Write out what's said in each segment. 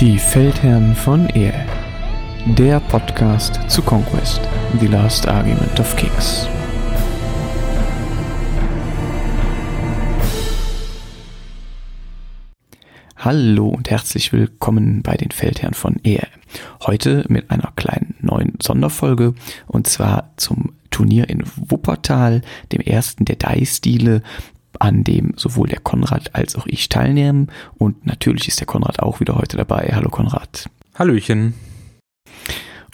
Die Feldherren von Ehe. Der Podcast zu Conquest, The Last Argument of Kings. Hallo und herzlich willkommen bei den Feldherren von Ehe. Heute mit einer kleinen neuen Sonderfolge und zwar zum Turnier in Wuppertal, dem ersten der Dai-Stile, an dem sowohl der Konrad als auch ich teilnehmen. Und natürlich ist der Konrad auch wieder heute dabei. Hallo Konrad. Hallöchen.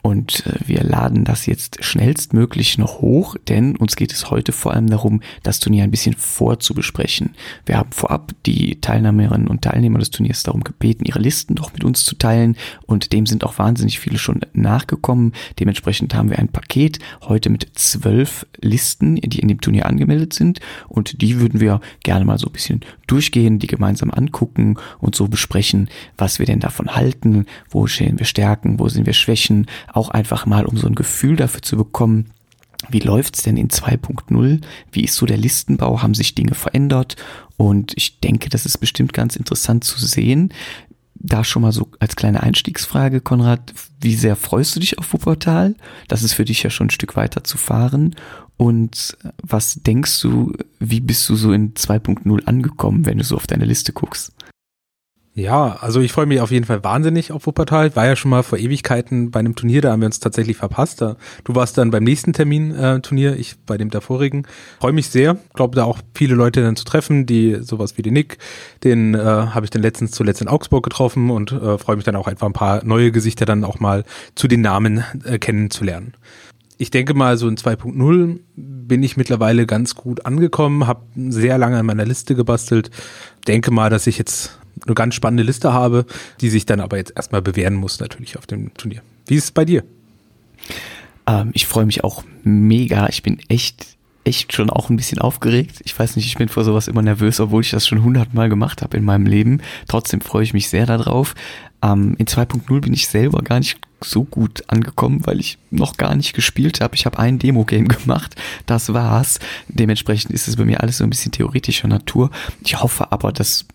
Und äh, wir laden das jetzt schnellstmöglich noch hoch, denn uns geht es heute vor allem darum, das Turnier ein bisschen vorzubesprechen. Wir haben vorab die Teilnehmerinnen und Teilnehmer des Turniers darum gebeten, ihre Listen doch mit uns zu teilen. Und dem sind auch wahnsinnig viele schon nachgekommen. Dementsprechend haben wir ein Paket heute mit zwölf Listen, die in dem Turnier angemeldet sind. Und die würden wir gerne mal so ein bisschen durchgehen, die gemeinsam angucken und so besprechen, was wir denn davon halten, wo stehen wir Stärken, wo sind wir Schwächen, auch einfach mal, um so ein Gefühl dafür zu bekommen, wie läuft's denn in 2.0? Wie ist so der Listenbau? Haben sich Dinge verändert? Und ich denke, das ist bestimmt ganz interessant zu sehen. Da schon mal so als kleine Einstiegsfrage, Konrad, wie sehr freust du dich auf Wuppertal? Das ist für dich ja schon ein Stück weiter zu fahren. Und was denkst du, wie bist du so in 2.0 angekommen, wenn du so auf deine Liste guckst? Ja, also ich freue mich auf jeden Fall wahnsinnig auf Wuppertal. War ja schon mal vor Ewigkeiten bei einem Turnier, da haben wir uns tatsächlich verpasst. Du warst dann beim nächsten Termin äh, Turnier, ich bei dem davorigen. Freue mich sehr, glaube da auch viele Leute dann zu treffen, die sowas wie den Nick, den äh, habe ich dann letztens zuletzt in Augsburg getroffen und äh, freue mich dann auch einfach ein paar neue Gesichter dann auch mal zu den Namen äh, kennenzulernen ich denke mal, so in 2.0 bin ich mittlerweile ganz gut angekommen, habe sehr lange an meiner Liste gebastelt. Denke mal, dass ich jetzt eine ganz spannende Liste habe, die sich dann aber jetzt erstmal bewähren muss, natürlich auf dem Turnier. Wie ist es bei dir? Ähm, ich freue mich auch mega. Ich bin echt echt schon auch ein bisschen aufgeregt. Ich weiß nicht, ich bin vor sowas immer nervös, obwohl ich das schon hundertmal gemacht habe in meinem Leben. Trotzdem freue ich mich sehr darauf. Ähm, in 2.0 bin ich selber gar nicht so gut angekommen, weil ich noch gar nicht gespielt habe. Ich habe ein Demo-Game gemacht, das war's. Dementsprechend ist es bei mir alles so ein bisschen theoretischer Natur. Ich hoffe aber, dass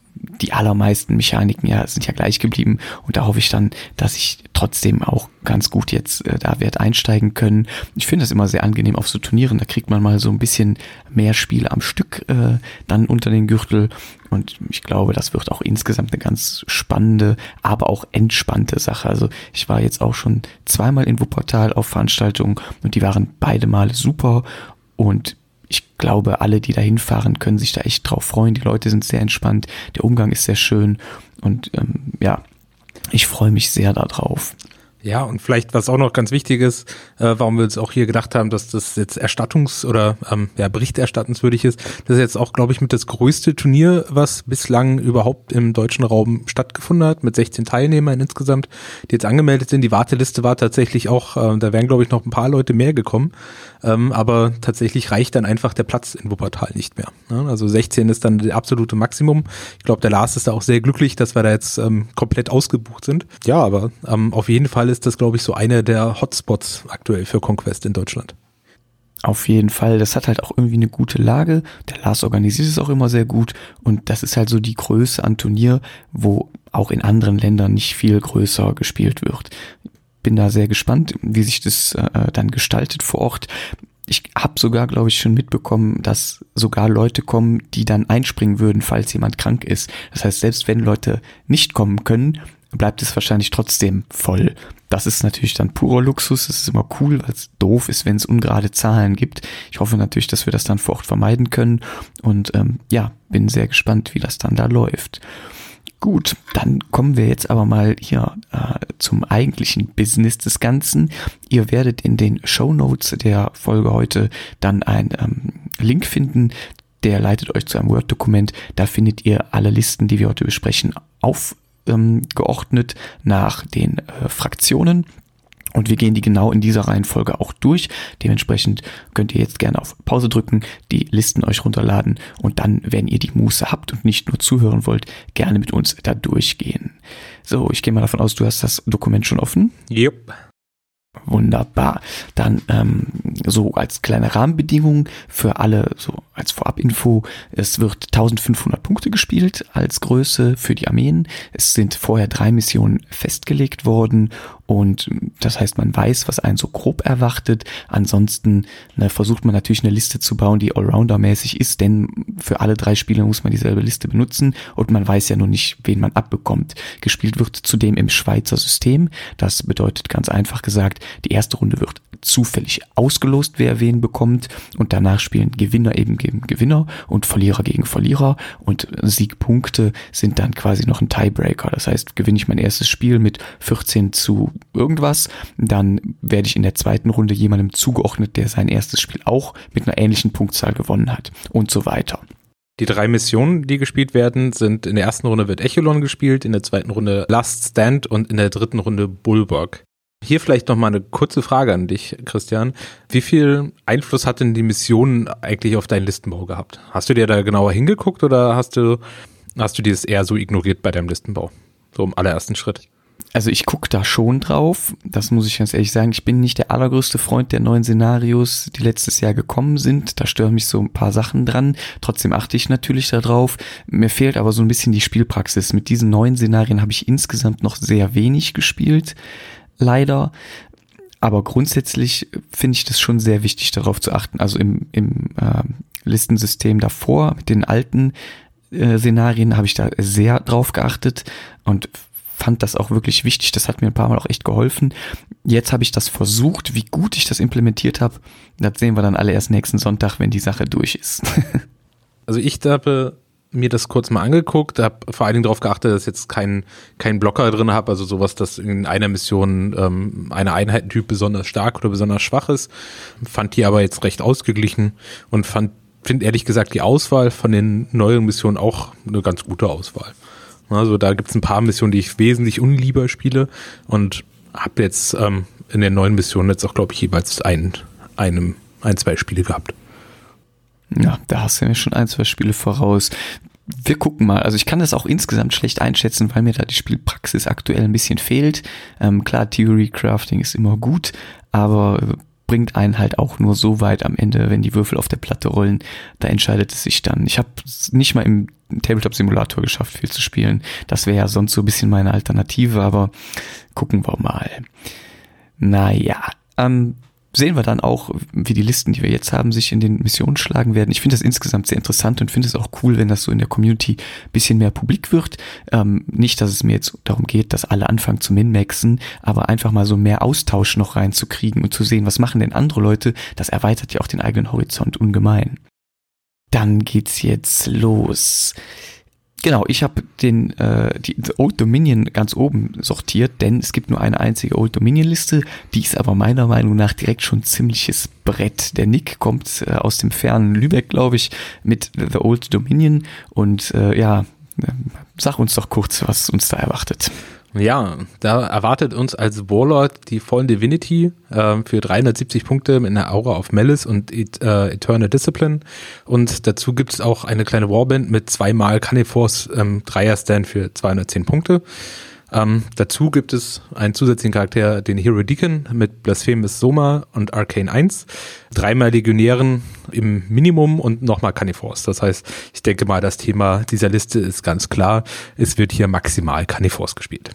die allermeisten Mechaniken ja sind ja gleich geblieben und da hoffe ich dann, dass ich trotzdem auch ganz gut jetzt äh, da werde einsteigen können. Ich finde das immer sehr angenehm auf so Turnieren, da kriegt man mal so ein bisschen mehr Spiele am Stück äh, dann unter den Gürtel und ich glaube, das wird auch insgesamt eine ganz spannende, aber auch entspannte Sache. Also ich war jetzt auch schon zweimal in Wuppertal auf Veranstaltungen und die waren beide Male super und ich glaube, alle, die da hinfahren, können sich da echt drauf freuen. Die Leute sind sehr entspannt, der Umgang ist sehr schön und ähm, ja, ich freue mich sehr darauf. Ja, und vielleicht, was auch noch ganz wichtig ist, äh, warum wir uns auch hier gedacht haben, dass das jetzt erstattungs- oder ähm, ja, berichterstattenswürdig ist, das ist jetzt auch, glaube ich, mit das größte Turnier, was bislang überhaupt im deutschen Raum stattgefunden hat, mit 16 Teilnehmern insgesamt, die jetzt angemeldet sind. Die Warteliste war tatsächlich auch, äh, da wären, glaube ich, noch ein paar Leute mehr gekommen. Ähm, aber tatsächlich reicht dann einfach der Platz in Wuppertal nicht mehr. Ne? Also 16 ist dann das absolute Maximum. Ich glaube, der Lars ist da auch sehr glücklich, dass wir da jetzt ähm, komplett ausgebucht sind. Ja, aber ähm, auf jeden Fall ist das, glaube ich, so einer der Hotspots aktuell für Conquest in Deutschland. Auf jeden Fall, das hat halt auch irgendwie eine gute Lage. Der Lars organisiert es auch immer sehr gut und das ist halt so die Größe an Turnier, wo auch in anderen Ländern nicht viel größer gespielt wird bin da sehr gespannt, wie sich das äh, dann gestaltet vor Ort. Ich habe sogar, glaube ich, schon mitbekommen, dass sogar Leute kommen, die dann einspringen würden, falls jemand krank ist. Das heißt, selbst wenn Leute nicht kommen können, bleibt es wahrscheinlich trotzdem voll. Das ist natürlich dann purer Luxus. Das ist immer cool, weil es doof ist, wenn es ungerade Zahlen gibt. Ich hoffe natürlich, dass wir das dann vor Ort vermeiden können. Und ähm, ja, bin sehr gespannt, wie das dann da läuft. Gut, dann kommen wir jetzt aber mal hier äh, zum eigentlichen Business des Ganzen. Ihr werdet in den Show Notes der Folge heute dann einen ähm, Link finden, der leitet euch zu einem Word-Dokument. Da findet ihr alle Listen, die wir heute besprechen, aufgeordnet ähm, nach den äh, Fraktionen. Und wir gehen die genau in dieser Reihenfolge auch durch. Dementsprechend könnt ihr jetzt gerne auf Pause drücken, die Listen euch runterladen und dann, wenn ihr die Muße habt und nicht nur zuhören wollt, gerne mit uns da durchgehen. So, ich gehe mal davon aus, du hast das Dokument schon offen. Yep. Wunderbar. Dann ähm, so als kleine Rahmenbedingung für alle, so als Vorabinfo, es wird 1500 Punkte gespielt als Größe für die Armeen. Es sind vorher drei Missionen festgelegt worden und das heißt, man weiß, was einen so grob erwartet. Ansonsten ne, versucht man natürlich eine Liste zu bauen, die Allrounder-mäßig ist, denn für alle drei Spiele muss man dieselbe Liste benutzen und man weiß ja noch nicht, wen man abbekommt. Gespielt wird zudem im Schweizer System. Das bedeutet ganz einfach gesagt, die erste Runde wird zufällig ausgelost, wer wen bekommt und danach spielen Gewinner eben gegen Gewinner und Verlierer gegen Verlierer und Siegpunkte sind dann quasi noch ein Tiebreaker. Das heißt, gewinne ich mein erstes Spiel mit 14 zu irgendwas, dann werde ich in der zweiten Runde jemandem zugeordnet, der sein erstes Spiel auch mit einer ähnlichen Punktzahl gewonnen hat und so weiter. Die drei Missionen, die gespielt werden, sind in der ersten Runde wird Echelon gespielt, in der zweiten Runde Last Stand und in der dritten Runde Bulwark. Hier vielleicht noch mal eine kurze Frage an dich, Christian. Wie viel Einfluss hat denn die Mission eigentlich auf deinen Listenbau gehabt? Hast du dir da genauer hingeguckt oder hast du, hast du dieses eher so ignoriert bei deinem Listenbau? So im allerersten Schritt? Also ich gucke da schon drauf, das muss ich ganz ehrlich sagen. Ich bin nicht der allergrößte Freund der neuen Szenarios, die letztes Jahr gekommen sind. Da stören mich so ein paar Sachen dran. Trotzdem achte ich natürlich darauf. Mir fehlt aber so ein bisschen die Spielpraxis. Mit diesen neuen Szenarien habe ich insgesamt noch sehr wenig gespielt, leider. Aber grundsätzlich finde ich das schon sehr wichtig, darauf zu achten. Also im, im äh, Listensystem davor, mit den alten äh, Szenarien, habe ich da sehr drauf geachtet und fand das auch wirklich wichtig. Das hat mir ein paar Mal auch echt geholfen. Jetzt habe ich das versucht. Wie gut ich das implementiert habe, das sehen wir dann alle erst nächsten Sonntag, wenn die Sache durch ist. also ich habe mir das kurz mal angeguckt, habe vor allen Dingen darauf geachtet, dass ich jetzt keinen keinen Blocker drin habe, also sowas, dass in einer Mission ähm, eine Einheitentyp besonders stark oder besonders schwach ist. Fand die aber jetzt recht ausgeglichen und fand, finde ehrlich gesagt die Auswahl von den neuen Missionen auch eine ganz gute Auswahl. Also da gibt es ein paar Missionen, die ich wesentlich unlieber spiele und habe jetzt ähm, in den neuen Missionen jetzt auch, glaube ich, jeweils ein, einem, ein, zwei Spiele gehabt. Ja, da hast du ja schon ein, zwei Spiele voraus. Wir gucken mal. Also ich kann das auch insgesamt schlecht einschätzen, weil mir da die Spielpraxis aktuell ein bisschen fehlt. Ähm, klar, Theory Crafting ist immer gut, aber bringt einen halt auch nur so weit am Ende, wenn die Würfel auf der Platte rollen. Da entscheidet es sich dann. Ich habe nicht mal im Tabletop-Simulator geschafft, viel zu spielen. Das wäre ja sonst so ein bisschen meine Alternative, aber gucken wir mal. Naja, ähm, sehen wir dann auch, wie die Listen, die wir jetzt haben, sich in den Missionen schlagen werden. Ich finde das insgesamt sehr interessant und finde es auch cool, wenn das so in der Community bisschen mehr publik wird. Ähm, nicht, dass es mir jetzt darum geht, dass alle anfangen zu minmaxen, aber einfach mal so mehr Austausch noch reinzukriegen und zu sehen, was machen denn andere Leute. Das erweitert ja auch den eigenen Horizont ungemein. Dann geht's jetzt los. Genau, ich habe den äh, die Old Dominion ganz oben sortiert, denn es gibt nur eine einzige Old Dominion Liste, die ist aber meiner Meinung nach direkt schon ziemliches Brett. Der Nick kommt äh, aus dem fernen Lübeck, glaube ich, mit The Old Dominion und äh, ja, äh, sag uns doch kurz, was uns da erwartet. Ja, da erwartet uns als Warlord die Fallen Divinity äh, für 370 Punkte mit einer Aura auf Malice und äh, Eternal Discipline. Und dazu gibt es auch eine kleine Warband mit zweimal Canifors ähm, Dreier-Stand für 210 Punkte. Ähm, dazu gibt es einen zusätzlichen Charakter, den Hero Deacon mit Blasphemous Soma und Arcane 1. Dreimal Legionären im Minimum und nochmal Carnivores. Das heißt, ich denke mal, das Thema dieser Liste ist ganz klar. Es wird hier maximal Carnivores gespielt.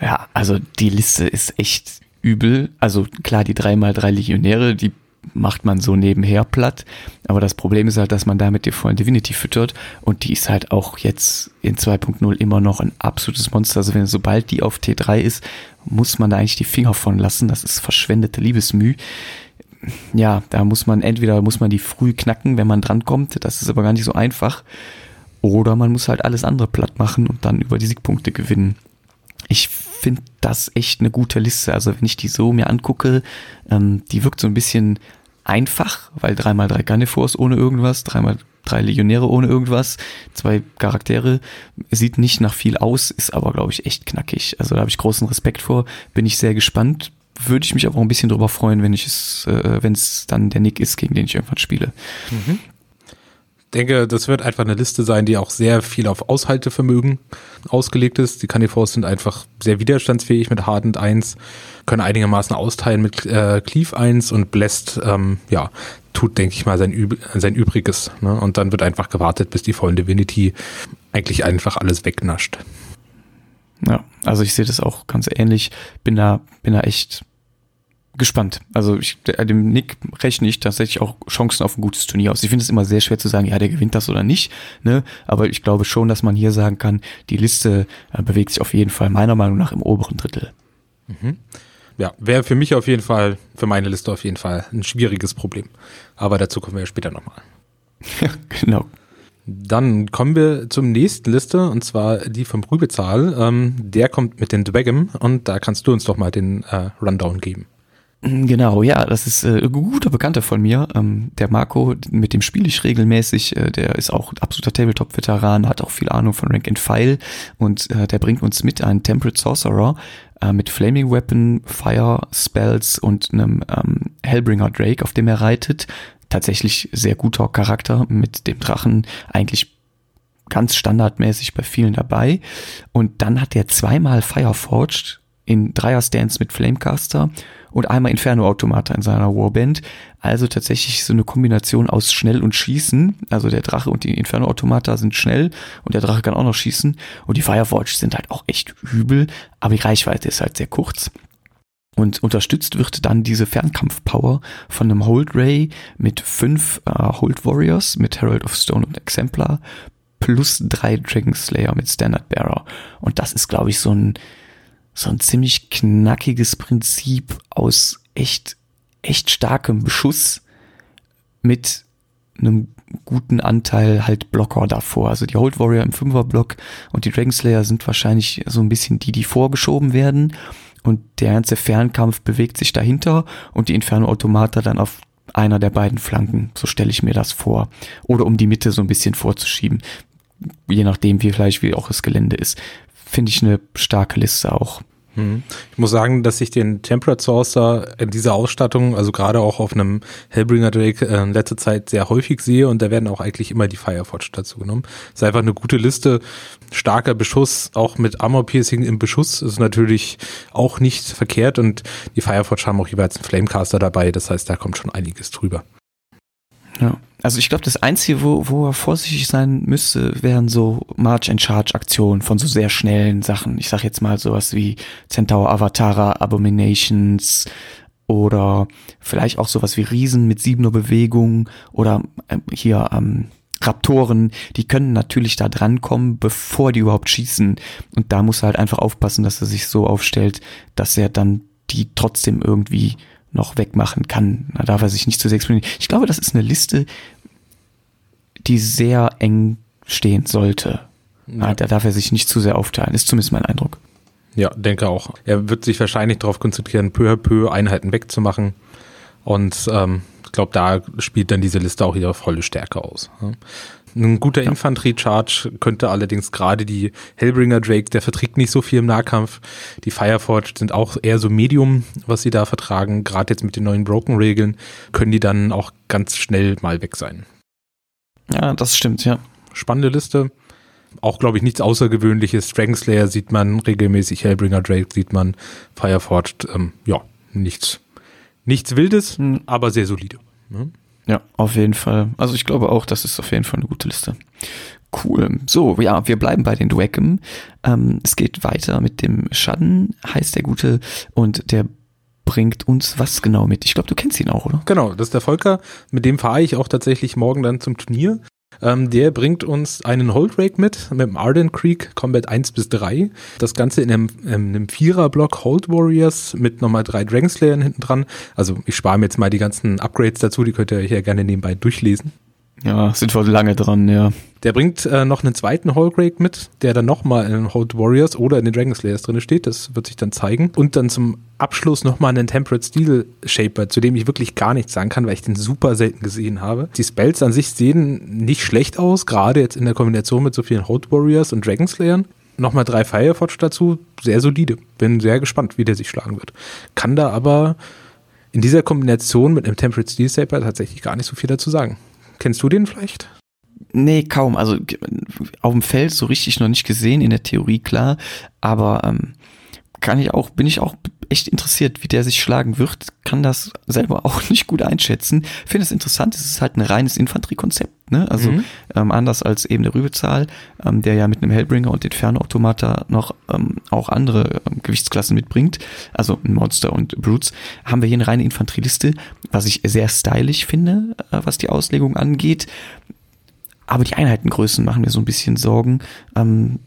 Ja, also die Liste ist echt übel. Also klar, die dreimal drei Legionäre, die macht man so nebenher platt. Aber das Problem ist halt, dass man damit die vollen Divinity füttert und die ist halt auch jetzt in 2.0 immer noch ein absolutes Monster. Also wenn sobald die auf T3 ist, muss man da eigentlich die Finger von lassen. Das ist verschwendete Liebesmüh. Ja, da muss man entweder muss man die früh knacken, wenn man drankommt. Das ist aber gar nicht so einfach. Oder man muss halt alles andere platt machen und dann über die Siegpunkte gewinnen. Ich finde das echt eine gute Liste. Also wenn ich die so mir angucke, ähm, die wirkt so ein bisschen einfach, weil dreimal drei Carnivores ohne irgendwas, dreimal drei Legionäre ohne irgendwas, zwei Charaktere, sieht nicht nach viel aus, ist aber, glaube ich, echt knackig. Also da habe ich großen Respekt vor, bin ich sehr gespannt. Würde ich mich aber auch ein bisschen drüber freuen, wenn ich es, äh, wenn es dann der Nick ist, gegen den ich irgendwann spiele. Mhm. Denke, das wird einfach eine Liste sein, die auch sehr viel auf Aushaltevermögen ausgelegt ist. Die Carnivores sind einfach sehr widerstandsfähig mit Hardened 1, können einigermaßen austeilen mit äh, Cleave 1 und Blessed, ähm, ja, tut, denke ich mal, sein, Üb sein Übriges. Ne? Und dann wird einfach gewartet, bis die vollen Divinity eigentlich einfach alles wegnascht. Ja, also ich sehe das auch ganz ähnlich. Bin da, bin da echt gespannt. Also ich, dem Nick rechne ich tatsächlich auch Chancen auf ein gutes Turnier aus. Ich finde es immer sehr schwer zu sagen, ja, der gewinnt das oder nicht. Ne? Aber ich glaube schon, dass man hier sagen kann, die Liste äh, bewegt sich auf jeden Fall meiner Meinung nach im oberen Drittel. Mhm. Ja, wäre für mich auf jeden Fall, für meine Liste auf jeden Fall ein schwieriges Problem. Aber dazu kommen wir später nochmal. Ja, genau. Dann kommen wir zum nächsten Liste und zwar die vom Rübezahl. Ähm, der kommt mit den Dwagem und da kannst du uns doch mal den äh, Rundown geben. Genau, ja, das ist äh, ein guter Bekannter von mir. Ähm, der Marco, mit dem spiele ich regelmäßig. Äh, der ist auch absoluter Tabletop-Veteran, hat auch viel Ahnung von Rank and File und äh, der bringt uns mit einen Temperate Sorcerer äh, mit Flaming Weapon, Fire Spells und einem ähm, Hellbringer Drake, auf dem er reitet. Tatsächlich sehr guter Charakter mit dem Drachen, eigentlich ganz standardmäßig bei vielen dabei. Und dann hat er zweimal Fireforged in Dreier-Stance mit Flamecaster und einmal Inferno-Automata in seiner Warband. Also tatsächlich so eine Kombination aus schnell und schießen. Also der Drache und die Inferno-Automata sind schnell und der Drache kann auch noch schießen. Und die Fireforge sind halt auch echt übel, aber die Reichweite ist halt sehr kurz. Und unterstützt wird dann diese Fernkampf-Power von einem Hold Ray mit fünf äh, Hold Warriors mit Herald of Stone und Exemplar plus drei Dragon Slayer mit Standard Bearer. Und das ist, glaube ich, so ein so ein ziemlich knackiges Prinzip aus echt, echt starkem Beschuss mit einem guten Anteil halt Blocker davor. Also die Hold Warrior im Fünferblock und die Dragon Slayer sind wahrscheinlich so ein bisschen die, die vorgeschoben werden und der ganze Fernkampf bewegt sich dahinter und die Inferno Automata dann auf einer der beiden Flanken. So stelle ich mir das vor. Oder um die Mitte so ein bisschen vorzuschieben. Je nachdem, wie vielleicht wie auch das Gelände ist finde ich eine starke Liste auch. Hm. Ich muss sagen, dass ich den Temperate Saucer in dieser Ausstattung, also gerade auch auf einem Hellbringer Drake äh, in letzter Zeit sehr häufig sehe und da werden auch eigentlich immer die Fireforge dazu genommen. Ist einfach eine gute Liste. Starker Beschuss, auch mit Armor Piercing im Beschuss ist natürlich auch nicht verkehrt und die Fireforge haben auch jeweils einen Flamecaster dabei, das heißt, da kommt schon einiges drüber. Ja. Also ich glaube, das Einzige, wo, wo er vorsichtig sein müsste, wären so March-and-Charge-Aktionen von so sehr schnellen Sachen. Ich sag jetzt mal sowas wie Centaur Avatara, Abominations oder vielleicht auch sowas wie Riesen mit siebener Bewegung oder äh, hier ähm, Raptoren, die können natürlich da drankommen, bevor die überhaupt schießen. Und da muss er halt einfach aufpassen, dass er sich so aufstellt, dass er dann die trotzdem irgendwie noch wegmachen kann. Da darf er sich nicht zu sehr exponieren. Ich glaube, das ist eine Liste, die sehr eng stehen sollte. Ja. Da darf er sich nicht zu sehr aufteilen, ist zumindest mein Eindruck. Ja, denke auch. Er wird sich wahrscheinlich darauf konzentrieren, peu à peu Einheiten wegzumachen. Und ähm, ich glaube, da spielt dann diese Liste auch ihre volle Stärke aus. Ein guter ja. Infanterie-Charge könnte allerdings gerade die Hellbringer Drake, der verträgt nicht so viel im Nahkampf. Die Fireforge sind auch eher so Medium, was sie da vertragen. Gerade jetzt mit den neuen Broken-Regeln können die dann auch ganz schnell mal weg sein. Ja, das stimmt, ja. Spannende Liste. Auch, glaube ich, nichts Außergewöhnliches. Dragon Slayer sieht man regelmäßig, Hellbringer Drake sieht man, Fireforge, ähm, ja, nichts, nichts Wildes, hm. aber sehr solide. Ne? Ja, auf jeden Fall. Also ich glaube auch, das ist auf jeden Fall eine gute Liste. Cool. So, ja, wir bleiben bei den Dwackem. Ähm, es geht weiter mit dem Schaden, heißt der Gute, und der bringt uns was genau mit? Ich glaube, du kennst ihn auch, oder? Genau, das ist der Volker. Mit dem fahre ich auch tatsächlich morgen dann zum Turnier. Ähm, der bringt uns einen Holdrake mit, mit dem Arden Creek Combat 1 bis 3. Das Ganze in einem, in einem Vierer-Block Hold Warriors mit nochmal drei Dragonslayern hinten dran. Also ich spare mir jetzt mal die ganzen Upgrades dazu, die könnt ihr euch ja gerne nebenbei durchlesen. Ja, sind wir lange dran, ja. Der bringt äh, noch einen zweiten Holgrake mit, der dann nochmal in Hold Warriors oder in den Dragon Slayers drin steht. Das wird sich dann zeigen. Und dann zum Abschluss nochmal einen Temperate Steel Shaper, zu dem ich wirklich gar nichts sagen kann, weil ich den super selten gesehen habe. Die Spells an sich sehen nicht schlecht aus, gerade jetzt in der Kombination mit so vielen Hold Warriors und Dragon Slayern. Nochmal drei Fireforge dazu, sehr solide. Bin sehr gespannt, wie der sich schlagen wird. Kann da aber in dieser Kombination mit einem Temperate Steel Saber tatsächlich gar nicht so viel dazu sagen. Kennst du den vielleicht? Nee, kaum. Also auf dem Feld so richtig noch nicht gesehen, in der Theorie klar, aber ähm, kann ich auch, bin ich auch echt interessiert, wie der sich schlagen wird, kann das selber auch nicht gut einschätzen. Finde es interessant, es ist halt ein reines Infanteriekonzept, ne? Also mhm. ähm, anders als eben der Rübezahl, ähm, der ja mit einem Hellbringer und Inferno-Automata noch ähm, auch andere ähm, Gewichtsklassen mitbringt, also Monster und Brutes, haben wir hier eine reine Infanterieliste, was ich sehr stylisch finde, äh, was die Auslegung angeht. Aber die Einheitengrößen machen mir so ein bisschen Sorgen. Ähm,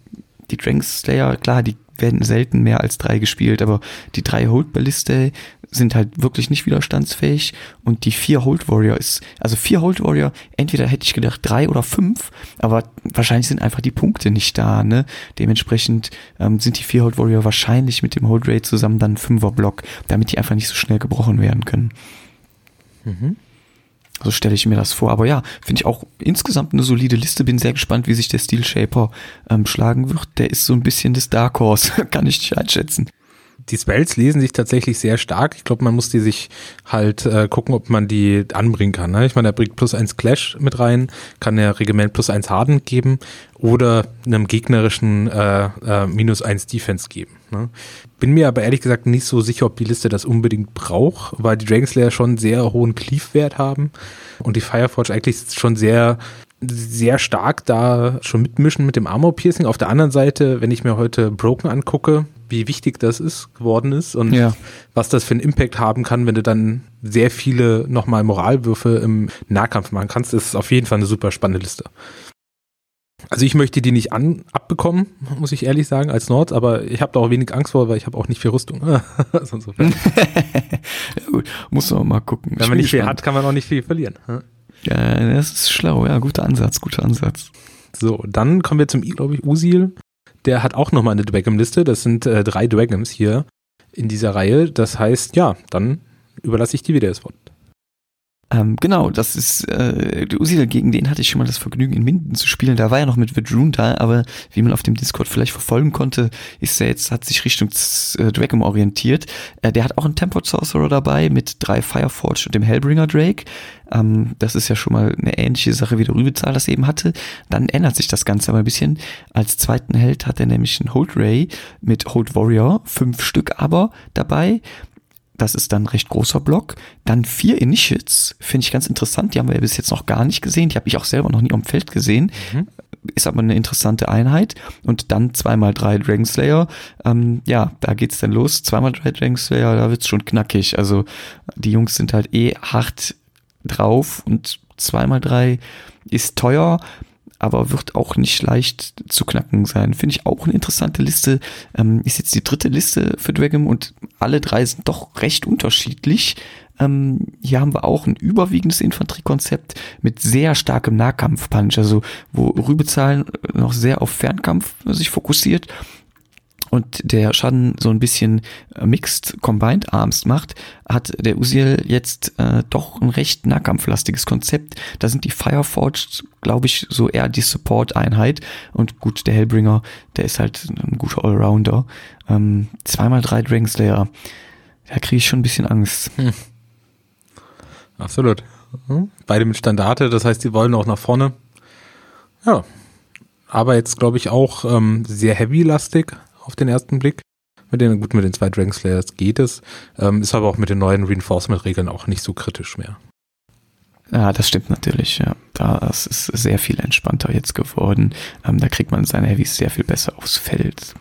die Dragon Slayer, klar, die werden selten mehr als drei gespielt, aber die drei Hold Balliste sind halt wirklich nicht widerstandsfähig und die vier Hold Warrior ist, also vier Hold Warrior, entweder hätte ich gedacht drei oder fünf, aber wahrscheinlich sind einfach die Punkte nicht da, ne? Dementsprechend ähm, sind die vier Hold Warrior wahrscheinlich mit dem Hold Rate zusammen dann Fünfer Block, damit die einfach nicht so schnell gebrochen werden können. Mhm. So stelle ich mir das vor. Aber ja, finde ich auch insgesamt eine solide Liste. Bin sehr gespannt, wie sich der Steel Shaper ähm, schlagen wird. Der ist so ein bisschen das Dark Horse, kann ich nicht einschätzen die Spells lesen sich tatsächlich sehr stark. Ich glaube, man muss die sich halt äh, gucken, ob man die anbringen kann. Ne? Ich meine, er bringt plus eins Clash mit rein, kann er Regiment plus eins Harden geben oder einem gegnerischen äh, äh, minus eins Defense geben. Ne? Bin mir aber ehrlich gesagt nicht so sicher, ob die Liste das unbedingt braucht, weil die Dragonslayer schon sehr hohen Cleave-Wert haben und die Fireforge eigentlich schon sehr sehr stark da schon mitmischen mit dem Armor Piercing. Auf der anderen Seite, wenn ich mir heute Broken angucke, wie wichtig das ist, geworden ist und ja. was das für einen Impact haben kann, wenn du dann sehr viele nochmal Moralwürfe im Nahkampf machen kannst, ist auf jeden Fall eine super spannende Liste. Also ich möchte die nicht an, abbekommen, muss ich ehrlich sagen, als Nord, aber ich habe da auch wenig Angst vor, weil ich habe auch nicht viel Rüstung. also ja, gut, muss man mal gucken. Wenn man nicht viel hat, kann man auch nicht viel verlieren. Ja, das ist schlau, ja, guter Ansatz, guter Ansatz. So, dann kommen wir zum, glaube ich, Usil der hat auch nochmal eine Dwagam-Liste. Das sind äh, drei Dwagams hier in dieser Reihe. Das heißt, ja, dann überlasse ich dir wieder das Wort. Ähm, genau, das ist äh, Usil, gegen den hatte ich schon mal das Vergnügen in Minden zu spielen. Da war er noch mit Vidrun da, aber wie man auf dem Discord vielleicht verfolgen konnte, ist er jetzt, hat sich Richtung äh, Dracum orientiert. Äh, der hat auch einen Tempered Sorcerer dabei mit drei Fireforge und dem Hellbringer Drake. Ähm, das ist ja schon mal eine ähnliche Sache, wie der Rübezahl das eben hatte. Dann ändert sich das Ganze aber ein bisschen. Als zweiten Held hat er nämlich einen Hold Ray mit Hold Warrior, fünf Stück aber dabei das ist dann ein recht großer Block. Dann vier Initiates, finde ich ganz interessant. Die haben wir bis jetzt noch gar nicht gesehen. Die habe ich auch selber noch nie am Feld gesehen. Mhm. Ist aber eine interessante Einheit. Und dann zweimal drei Dragon Slayer. Ähm, ja, da geht's dann los. Zweimal drei Dragon Slayer, da wird's schon knackig. Also die Jungs sind halt eh hart drauf und zweimal drei ist teuer aber wird auch nicht leicht zu knacken sein. Finde ich auch eine interessante Liste. Ähm, ist jetzt die dritte Liste für Dragon und alle drei sind doch recht unterschiedlich. Ähm, hier haben wir auch ein überwiegendes Infanteriekonzept mit sehr starkem Nahkampfpunch, also wo Rübezahlen noch sehr auf Fernkampf sich fokussiert und der Schaden so ein bisschen äh, Mixed Combined Arms macht, hat der Uziel jetzt äh, doch ein recht nahkampflastiges Konzept. Da sind die Fireforged, glaube ich, so eher die Support-Einheit. Und gut, der Hellbringer, der ist halt ein guter Allrounder. Ähm, zweimal drei Dragonslayer, da kriege ich schon ein bisschen Angst. Hm. Absolut. Hm. Beide mit Standarte, das heißt, die wollen auch nach vorne. Ja. Aber jetzt, glaube ich, auch ähm, sehr heavy-lastig auf den ersten Blick. Mit den, gut, mit den zwei Dragon Slayers geht es. Ähm, ist aber auch mit den neuen Reinforcement-Regeln auch nicht so kritisch mehr. Ja, das stimmt natürlich, ja. Das ist sehr viel entspannter jetzt geworden. Ähm, da kriegt man seine Heavys sehr viel besser aufs Feld.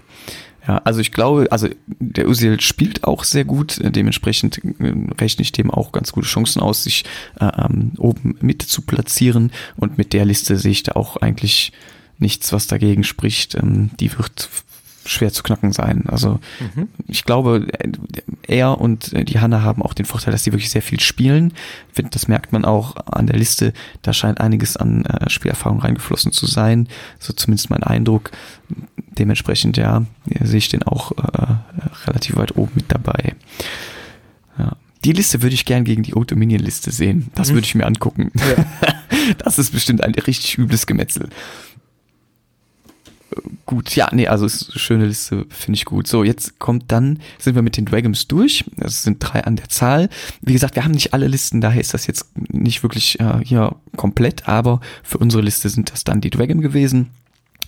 Ja, also ich glaube, also der Usil spielt auch sehr gut, dementsprechend äh, rechne ich dem auch ganz gute Chancen aus, sich äh, ähm, oben Mitte zu platzieren und mit der Liste sehe ich da auch eigentlich nichts, was dagegen spricht. Ähm, die wird schwer zu knacken sein. Also mhm. ich glaube, er und die Hanna haben auch den Vorteil, dass sie wirklich sehr viel spielen. Das merkt man auch an der Liste. Da scheint einiges an äh, Spielerfahrung reingeflossen zu sein. So zumindest mein Eindruck. Dementsprechend, ja, sehe ich den auch äh, relativ weit oben mit dabei. Ja. Die Liste würde ich gern gegen die Old-Dominion-Liste sehen. Das mhm. würde ich mir angucken. Ja. das ist bestimmt ein richtig übles Gemetzel. Gut. Ja, nee, also ist eine schöne Liste, finde ich gut. So, jetzt kommt dann, sind wir mit den Dragons durch. Es sind drei an der Zahl. Wie gesagt, wir haben nicht alle Listen, daher ist das jetzt nicht wirklich äh, hier komplett, aber für unsere Liste sind das dann die Dragon gewesen.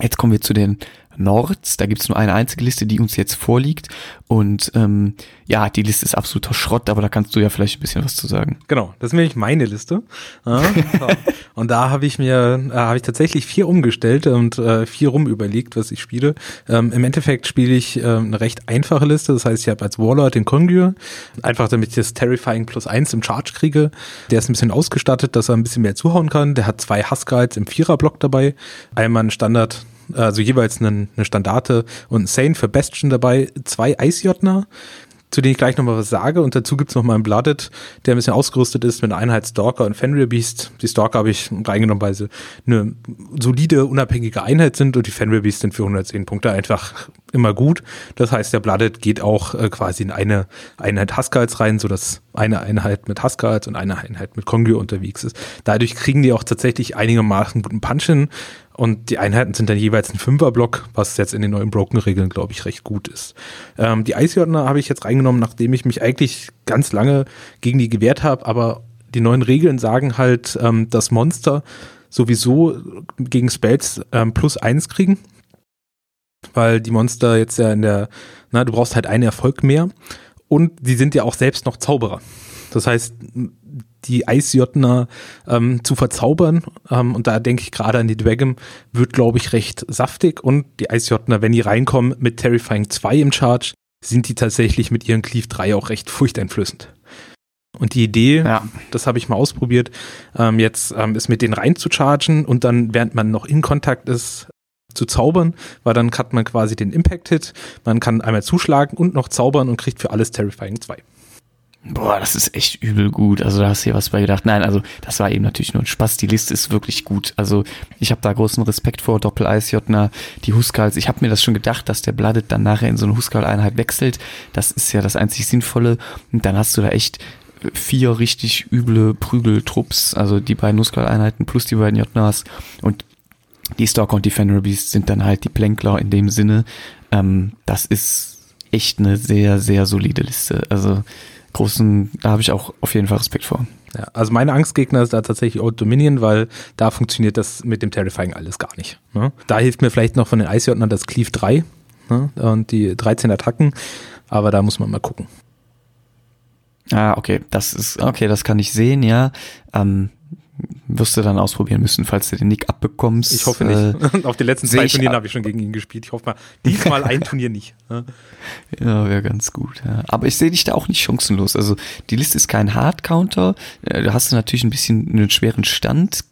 Jetzt kommen wir zu den Nords. Da gibt's nur eine einzige Liste, die uns jetzt vorliegt. Und ähm, ja, die Liste ist absoluter Schrott, aber da kannst du ja vielleicht ein bisschen was zu sagen. Genau, das ist nämlich meine Liste. Ja, und da habe ich mir, äh, habe ich tatsächlich vier umgestellt und äh, vier rum überlegt, was ich spiele. Ähm, Im Endeffekt spiele ich äh, eine recht einfache Liste. Das heißt, ich habe als Warlord den Conjure, einfach damit ich das Terrifying plus eins im Charge kriege. Der ist ein bisschen ausgestattet, dass er ein bisschen mehr zuhauen kann. Der hat zwei Huskals im Viererblock dabei. Einmal ein Standard also jeweils eine, eine Standarte und ein Sane für Bastion dabei, zwei Eisjotner, zu denen ich gleich nochmal was sage. Und dazu gibt's noch mal einen Blooded, der ein bisschen ausgerüstet ist mit einer Einheit Stalker und Fenrir Beast. Die Stalker habe ich reingenommen, weil sie eine solide, unabhängige Einheit sind und die Fenrir Beast sind für 110 Punkte einfach immer gut. Das heißt, der Blooded geht auch äh, quasi in eine Einheit Huskals rein, so dass eine Einheit mit Huskals und eine Einheit mit Kongyo unterwegs ist. Dadurch kriegen die auch tatsächlich einigermaßen guten Punch hin und die Einheiten sind dann jeweils ein Fünferblock, was jetzt in den neuen Broken-Regeln, glaube ich, recht gut ist. Ähm, die Eisjordner habe ich jetzt reingenommen, nachdem ich mich eigentlich ganz lange gegen die gewehrt habe, aber die neuen Regeln sagen halt, ähm, dass Monster sowieso gegen Spells ähm, plus eins kriegen. Weil die Monster jetzt ja in der, na, du brauchst halt einen Erfolg mehr. Und die sind ja auch selbst noch Zauberer. Das heißt, die Eisjotner ähm, zu verzaubern. Ähm, und da denke ich gerade an die Dragon, wird, glaube ich, recht saftig. Und die Eisjotner, wenn die reinkommen mit Terrifying 2 im Charge, sind die tatsächlich mit ihren Cleave 3 auch recht furchteinflößend. Und die Idee, ja. das habe ich mal ausprobiert, ähm, jetzt ähm, ist mit denen rein zu chargen und dann, während man noch in Kontakt ist, zu zaubern, weil dann hat man quasi den Impact-Hit, man kann einmal zuschlagen und noch zaubern und kriegt für alles Terrifying 2. Boah, das ist echt übel gut. Also da hast du hier was bei gedacht. Nein, also das war eben natürlich nur ein Spaß. Die Liste ist wirklich gut. Also ich habe da großen Respekt vor Doppel-Eisjotner, die Huskals. Ich habe mir das schon gedacht, dass der Blooded dann nachher in so eine Huskal-Einheit wechselt. Das ist ja das einzig Sinnvolle. Und dann hast du da echt vier richtig üble Prügeltrupps. Also die beiden Huskal-Einheiten plus die beiden Jotners. Und die Stalker und die Fenrir Beasts sind dann halt die Plänkler in dem Sinne. Ähm, das ist echt eine sehr, sehr solide Liste. Also großen, da habe ich auch auf jeden Fall Respekt vor. Ja, also meine Angstgegner ist da tatsächlich Old Dominion, weil da funktioniert das mit dem Terrifying alles gar nicht. Ne? Da hilft mir vielleicht noch von den Eisjordnern das Cleave 3 ne? und die 13 Attacken, aber da muss man mal gucken. Ah, okay, das ist, okay, das kann ich sehen, ja. Ähm, wirst du dann ausprobieren müssen, falls du den Nick abbekommst. Ich hoffe nicht. Äh, Auf den letzten zwei Turnieren habe ich schon gegen ihn gespielt. Ich hoffe mal, diesmal ein Turnier nicht. Ja, wäre ganz gut. Ja. Aber ich sehe dich da auch nicht chancenlos. Also die Liste ist kein Hard-Counter. Äh, da hast du natürlich ein bisschen einen schweren Stand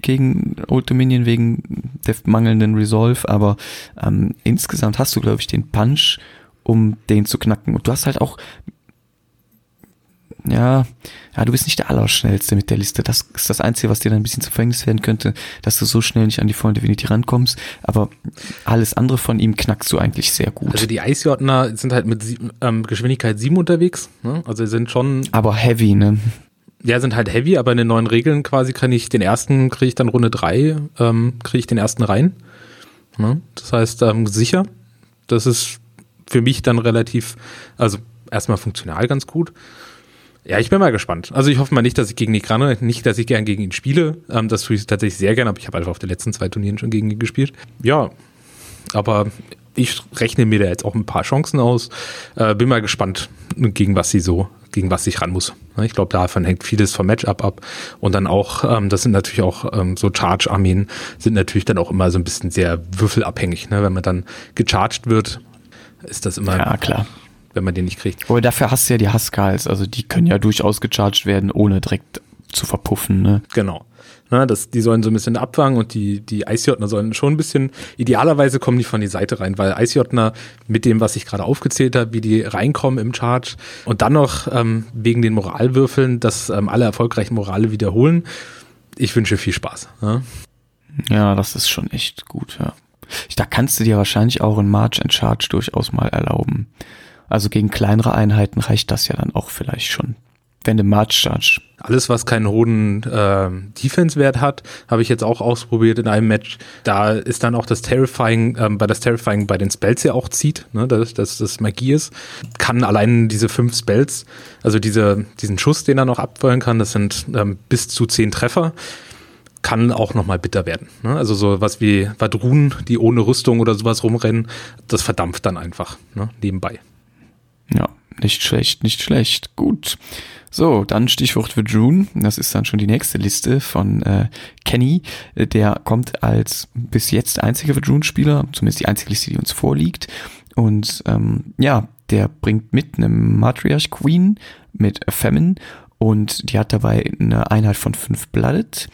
gegen Old Dominion wegen der mangelnden Resolve, aber ähm, insgesamt hast du, glaube ich, den Punch, um den zu knacken. Und du hast halt auch ja, ja, du bist nicht der Allerschnellste mit der Liste. Das ist das Einzige, was dir dann ein bisschen zu Verhängnis werden könnte, dass du so schnell nicht an die Freunde Divinity rankommst. Aber alles andere von ihm knackst du eigentlich sehr gut. Also die Eisjordner sind halt mit ähm, Geschwindigkeit 7 unterwegs. Ne? Also sind schon. Aber heavy, ne? Ja, sind halt heavy, aber in den neuen Regeln quasi kann ich den ersten, kriege ich dann Runde 3, ähm, kriege ich den ersten rein. Ne? Das heißt, ähm, sicher. Das ist für mich dann relativ, also erstmal funktional ganz gut. Ja, ich bin mal gespannt. Also ich hoffe mal nicht, dass ich gegen Nick ranne, nicht, dass ich gern gegen ihn spiele. Ähm, das tue ich tatsächlich sehr gern, aber ich habe einfach auf den letzten zwei Turnieren schon gegen ihn gespielt. Ja, aber ich rechne mir da jetzt auch ein paar Chancen aus. Äh, bin mal gespannt, gegen was sie so, gegen was ich ran muss. Ich glaube, davon hängt vieles vom Matchup ab. Und dann auch, ähm, das sind natürlich auch ähm, so Charge-Armeen, sind natürlich dann auch immer so ein bisschen sehr würfelabhängig. Ne? Wenn man dann gecharged wird, ist das immer ja, klar wenn man den nicht kriegt. Aber dafür hast du ja die Huskals, also die können ja durchaus gecharged werden, ohne direkt zu verpuffen. Ne? Genau. Na, das, die sollen so ein bisschen abfangen und die, die Eisjotner sollen schon ein bisschen, idealerweise kommen die von die Seite rein, weil Eisjotner mit dem, was ich gerade aufgezählt habe, wie die reinkommen im Charge und dann noch ähm, wegen den Moralwürfeln, dass ähm, alle erfolgreichen Morale wiederholen. Ich wünsche viel Spaß. Ja? ja, das ist schon echt gut, ja. Da kannst du dir wahrscheinlich auch in March and Charge durchaus mal erlauben. Also gegen kleinere Einheiten reicht das ja dann auch vielleicht schon. wenn du March Charge. Alles, was keinen hohen äh, Defense-Wert hat, habe ich jetzt auch ausprobiert in einem Match. Da ist dann auch das Terrifying, ähm, weil das Terrifying bei den Spells ja auch zieht, ne, dass, dass das Magie ist, kann allein diese fünf Spells, also diese, diesen Schuss, den er noch abfeuern kann, das sind ähm, bis zu zehn Treffer kann auch nochmal bitter werden. Ne? Also so was wie Vadrun, die ohne Rüstung oder sowas rumrennen, das verdampft dann einfach ne? nebenbei. Ja, nicht schlecht, nicht schlecht. Gut. So, dann Stichwort für June. Das ist dann schon die nächste Liste von äh, Kenny. Der kommt als bis jetzt einziger für June-Spieler, zumindest die einzige Liste, die uns vorliegt. Und ähm, ja, der bringt mit eine Matriarch Queen mit Famine und die hat dabei eine Einheit von fünf Blooded,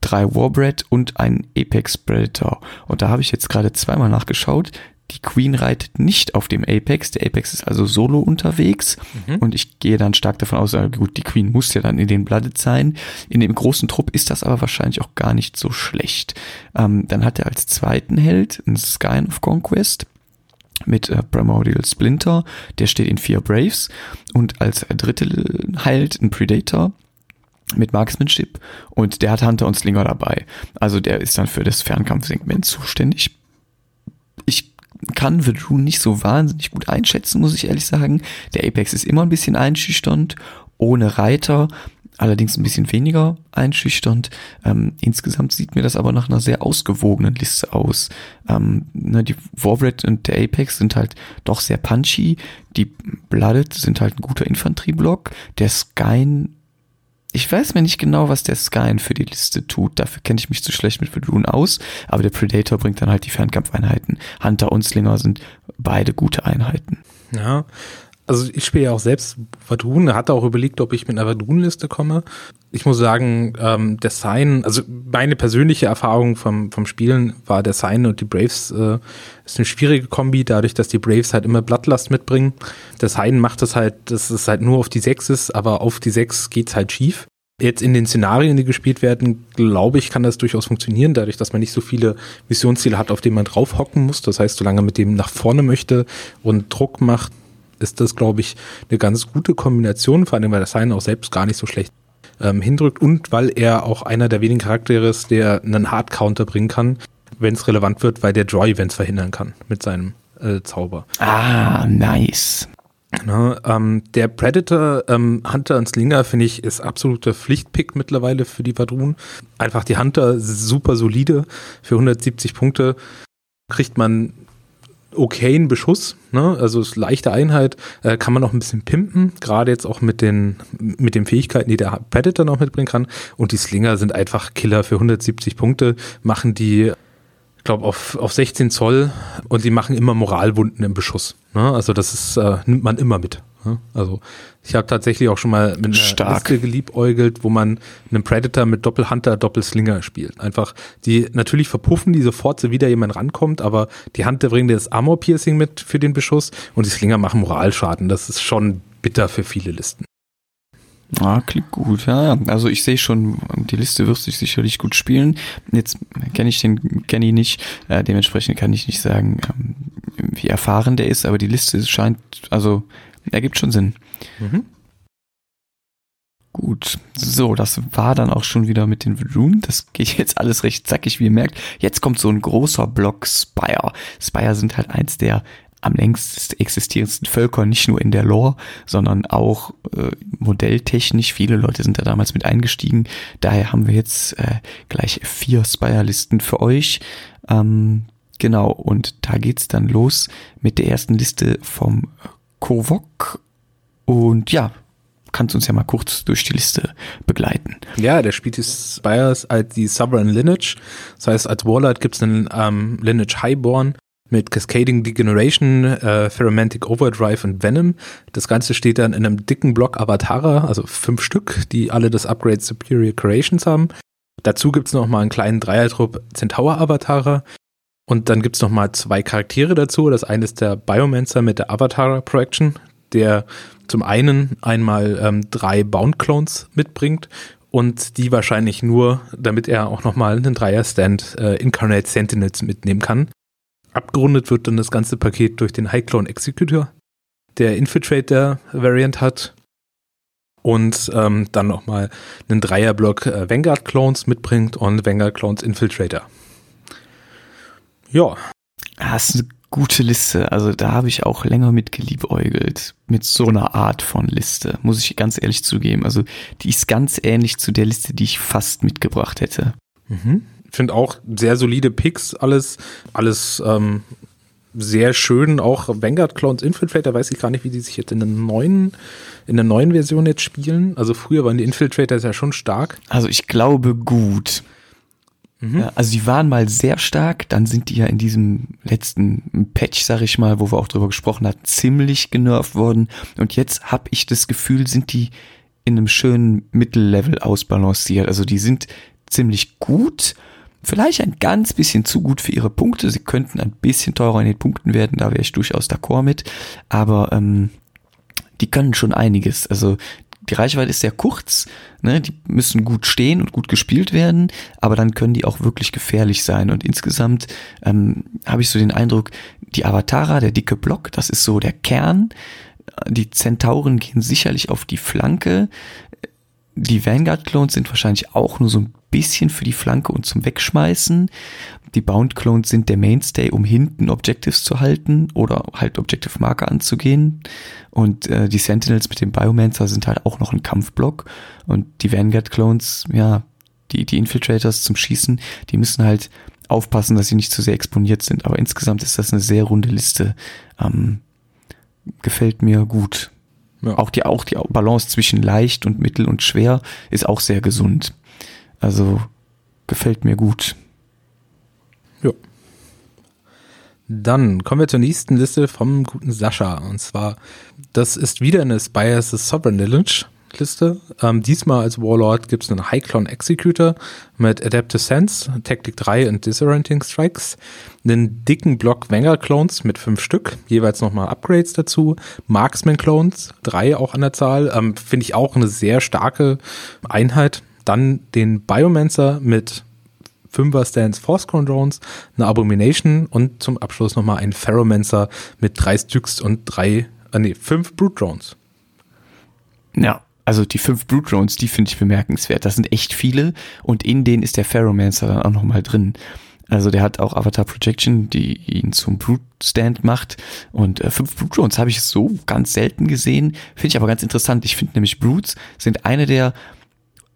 drei Warbred und ein Apex Predator. Und da habe ich jetzt gerade zweimal nachgeschaut. Die Queen reitet nicht auf dem Apex. Der Apex ist also solo unterwegs. Mhm. Und ich gehe dann stark davon aus, gut, die Queen muss ja dann in den Blooded sein. In dem großen Trupp ist das aber wahrscheinlich auch gar nicht so schlecht. Ähm, dann hat er als zweiten Held einen Sky of Conquest mit äh, Primordial Splinter, der steht in vier Braves und als dritte Held ein Predator mit Marksmanship und der hat Hunter und Slinger dabei. Also der ist dann für das Fernkampfsegment zuständig. Kann Vedrune nicht so wahnsinnig gut einschätzen, muss ich ehrlich sagen. Der Apex ist immer ein bisschen einschüchternd, ohne Reiter, allerdings ein bisschen weniger einschüchternd. Ähm, insgesamt sieht mir das aber nach einer sehr ausgewogenen Liste aus. Ähm, ne, die Warbred und der Apex sind halt doch sehr punchy. Die Blooded sind halt ein guter Infanterieblock. Der Skyn ich weiß mir nicht genau, was der Skyn für die Liste tut. Dafür kenne ich mich zu schlecht mit Vedrune aus. Aber der Predator bringt dann halt die Fernkampfeinheiten. Hunter und Slinger sind beide gute Einheiten. Ja, also ich spiele ja auch selbst Vadun, hatte auch überlegt, ob ich mit einer Vadun-Liste komme. Ich muss sagen, ähm, der Sign, also meine persönliche Erfahrung vom, vom Spielen war der Sign und die Braves äh, ist eine schwierige Kombi, dadurch, dass die Braves halt immer Blattlast mitbringen. Der Sign macht das halt, dass es halt nur auf die 6 ist, aber auf die 6 geht's halt schief. Jetzt in den Szenarien, die gespielt werden, glaube ich, kann das durchaus funktionieren, dadurch, dass man nicht so viele Missionsziele hat, auf denen man draufhocken muss. Das heißt, solange man mit dem nach vorne möchte und Druck macht, ist das, glaube ich, eine ganz gute Kombination, vor allem weil der Sign auch selbst gar nicht so schlecht ähm, hindrückt und weil er auch einer der wenigen Charaktere ist, der einen Hard-Counter bringen kann, wenn es relevant wird, weil der Draw-Events verhindern kann mit seinem äh, Zauber. Ah, nice. Na, ähm, der Predator ähm, Hunter und Slinger, finde ich, ist absoluter Pflichtpick mittlerweile für die Vadrun. Einfach die Hunter super solide. Für 170 Punkte kriegt man okayen Beschuss, ne? also ist leichte Einheit, äh, kann man noch ein bisschen pimpen, gerade jetzt auch mit den, mit den Fähigkeiten, die der Predator noch mitbringen kann. Und die Slinger sind einfach Killer für 170 Punkte, machen die, glaube, auf, auf 16 Zoll und die machen immer Moralwunden im Beschuss. Ne? Also das ist, äh, nimmt man immer mit. Also ich habe tatsächlich auch schon mal mit einer Stark. Liste geliebäugelt, wo man einen Predator mit Doppelhunter, Doppelslinger spielt. Einfach, die natürlich verpuffen die sofort, so wieder jemand rankommt, aber die Hunter bringen das Armor-Piercing mit für den Beschuss und die Slinger machen Moralschaden. Das ist schon bitter für viele Listen. Ah, klingt gut, ja. Also ich sehe schon, die Liste wirst du sicherlich gut spielen. Jetzt kenne ich den Kenny nicht, äh, dementsprechend kann ich nicht sagen, ähm, wie erfahren der ist, aber die Liste scheint, also Ergibt schon Sinn. Mhm. Gut, so, das war dann auch schon wieder mit den Rune. Das geht jetzt alles recht zackig, wie ihr merkt. Jetzt kommt so ein großer Block Spire. Spire sind halt eins der am längst existierendsten Völker, nicht nur in der Lore, sondern auch äh, modelltechnisch. Viele Leute sind da damals mit eingestiegen. Daher haben wir jetzt äh, gleich vier Spire-Listen für euch. Ähm, genau, und da geht's dann los mit der ersten Liste vom Kovok. Und ja, kannst uns ja mal kurz durch die Liste begleiten. Ja, der spielt die Spires als die Sovereign Lineage. Das heißt, als Warlord gibt es einen ähm, Lineage Highborn mit Cascading Degeneration, äh, Ferromantic Overdrive und Venom. Das Ganze steht dann in einem dicken Block Avatara, also fünf Stück, die alle das Upgrade Superior Creations haben. Dazu gibt es noch mal einen kleinen Dreiertrupp Centaur Avatara, und dann gibt's noch mal zwei Charaktere dazu. Das eine ist der Biomancer mit der Avatar Projection, der zum einen einmal ähm, drei Bound-Clones mitbringt und die wahrscheinlich nur, damit er auch noch mal einen Dreier-Stand äh, Incarnate Sentinels mitnehmen kann. Abgerundet wird dann das ganze Paket durch den High Clone Executor, der Infiltrator-Variant hat und ähm, dann nochmal einen Dreierblock äh, Vanguard Clones mitbringt und Vanguard Clones Infiltrator. Ja. Das ist eine gute Liste. Also da habe ich auch länger mit geliebäugelt. Mit so einer Art von Liste, muss ich ganz ehrlich zugeben. Also die ist ganz ähnlich zu der Liste, die ich fast mitgebracht hätte. Mhm. Ich finde auch sehr solide Picks, alles, alles ähm, sehr schön. Auch Vanguard Clones Infiltrator, weiß ich gar nicht, wie die sich jetzt in der neuen, in der neuen Version jetzt spielen. Also früher waren die Infiltrators ja schon stark. Also ich glaube gut. Mhm. Ja, also die waren mal sehr stark, dann sind die ja in diesem letzten Patch, sag ich mal, wo wir auch drüber gesprochen hatten, ziemlich genervt worden. Und jetzt habe ich das Gefühl, sind die in einem schönen Mittellevel ausbalanciert. Also die sind ziemlich gut, vielleicht ein ganz bisschen zu gut für ihre Punkte. Sie könnten ein bisschen teurer in den Punkten werden, da wäre ich durchaus d'accord mit. Aber ähm, die können schon einiges. Also die Reichweite ist sehr kurz, ne? die müssen gut stehen und gut gespielt werden, aber dann können die auch wirklich gefährlich sein. Und insgesamt ähm, habe ich so den Eindruck, die Avatara, der dicke Block, das ist so der Kern. Die Zentauren gehen sicherlich auf die Flanke. Die Vanguard-Clones sind wahrscheinlich auch nur so ein bisschen für die Flanke und zum Wegschmeißen. Die Bound-Clones sind der Mainstay, um hinten Objectives zu halten oder halt Objective-Marker anzugehen. Und äh, die Sentinels mit dem Biomancer sind halt auch noch ein Kampfblock. Und die Vanguard-Clones, ja, die, die Infiltrators zum Schießen, die müssen halt aufpassen, dass sie nicht zu sehr exponiert sind. Aber insgesamt ist das eine sehr runde Liste. Ähm, gefällt mir gut. Ja. Auch die, auch die Balance zwischen leicht und mittel und schwer ist auch sehr gesund. Also gefällt mir gut. Ja. Dann kommen wir zur nächsten Liste vom guten Sascha. Und zwar, das ist wieder eine Spires the Sovereign Lineage Liste. Ähm, diesmal als Warlord gibt es einen High-Clone Executor mit Adaptive Sense, Tactic 3 und Disorienting Strikes, einen dicken Block Vanguard Clones mit fünf Stück, jeweils nochmal Upgrades dazu, Marksman Clones, drei auch an der Zahl, ähm, finde ich auch eine sehr starke Einheit. Dann den Biomancer mit Fünfer Stance Force Drones, eine Abomination und zum Abschluss nochmal ein Ferromancer mit drei Styx und drei, äh nee, fünf Brute Drones. Ja, also die fünf Brute Drones, die finde ich bemerkenswert. Das sind echt viele und in denen ist der Ferromancer dann auch nochmal drin. Also der hat auch Avatar Projection, die ihn zum Brute Stand macht. Und äh, fünf Brute Drones habe ich so ganz selten gesehen. Finde ich aber ganz interessant. Ich finde nämlich Brutes sind eine der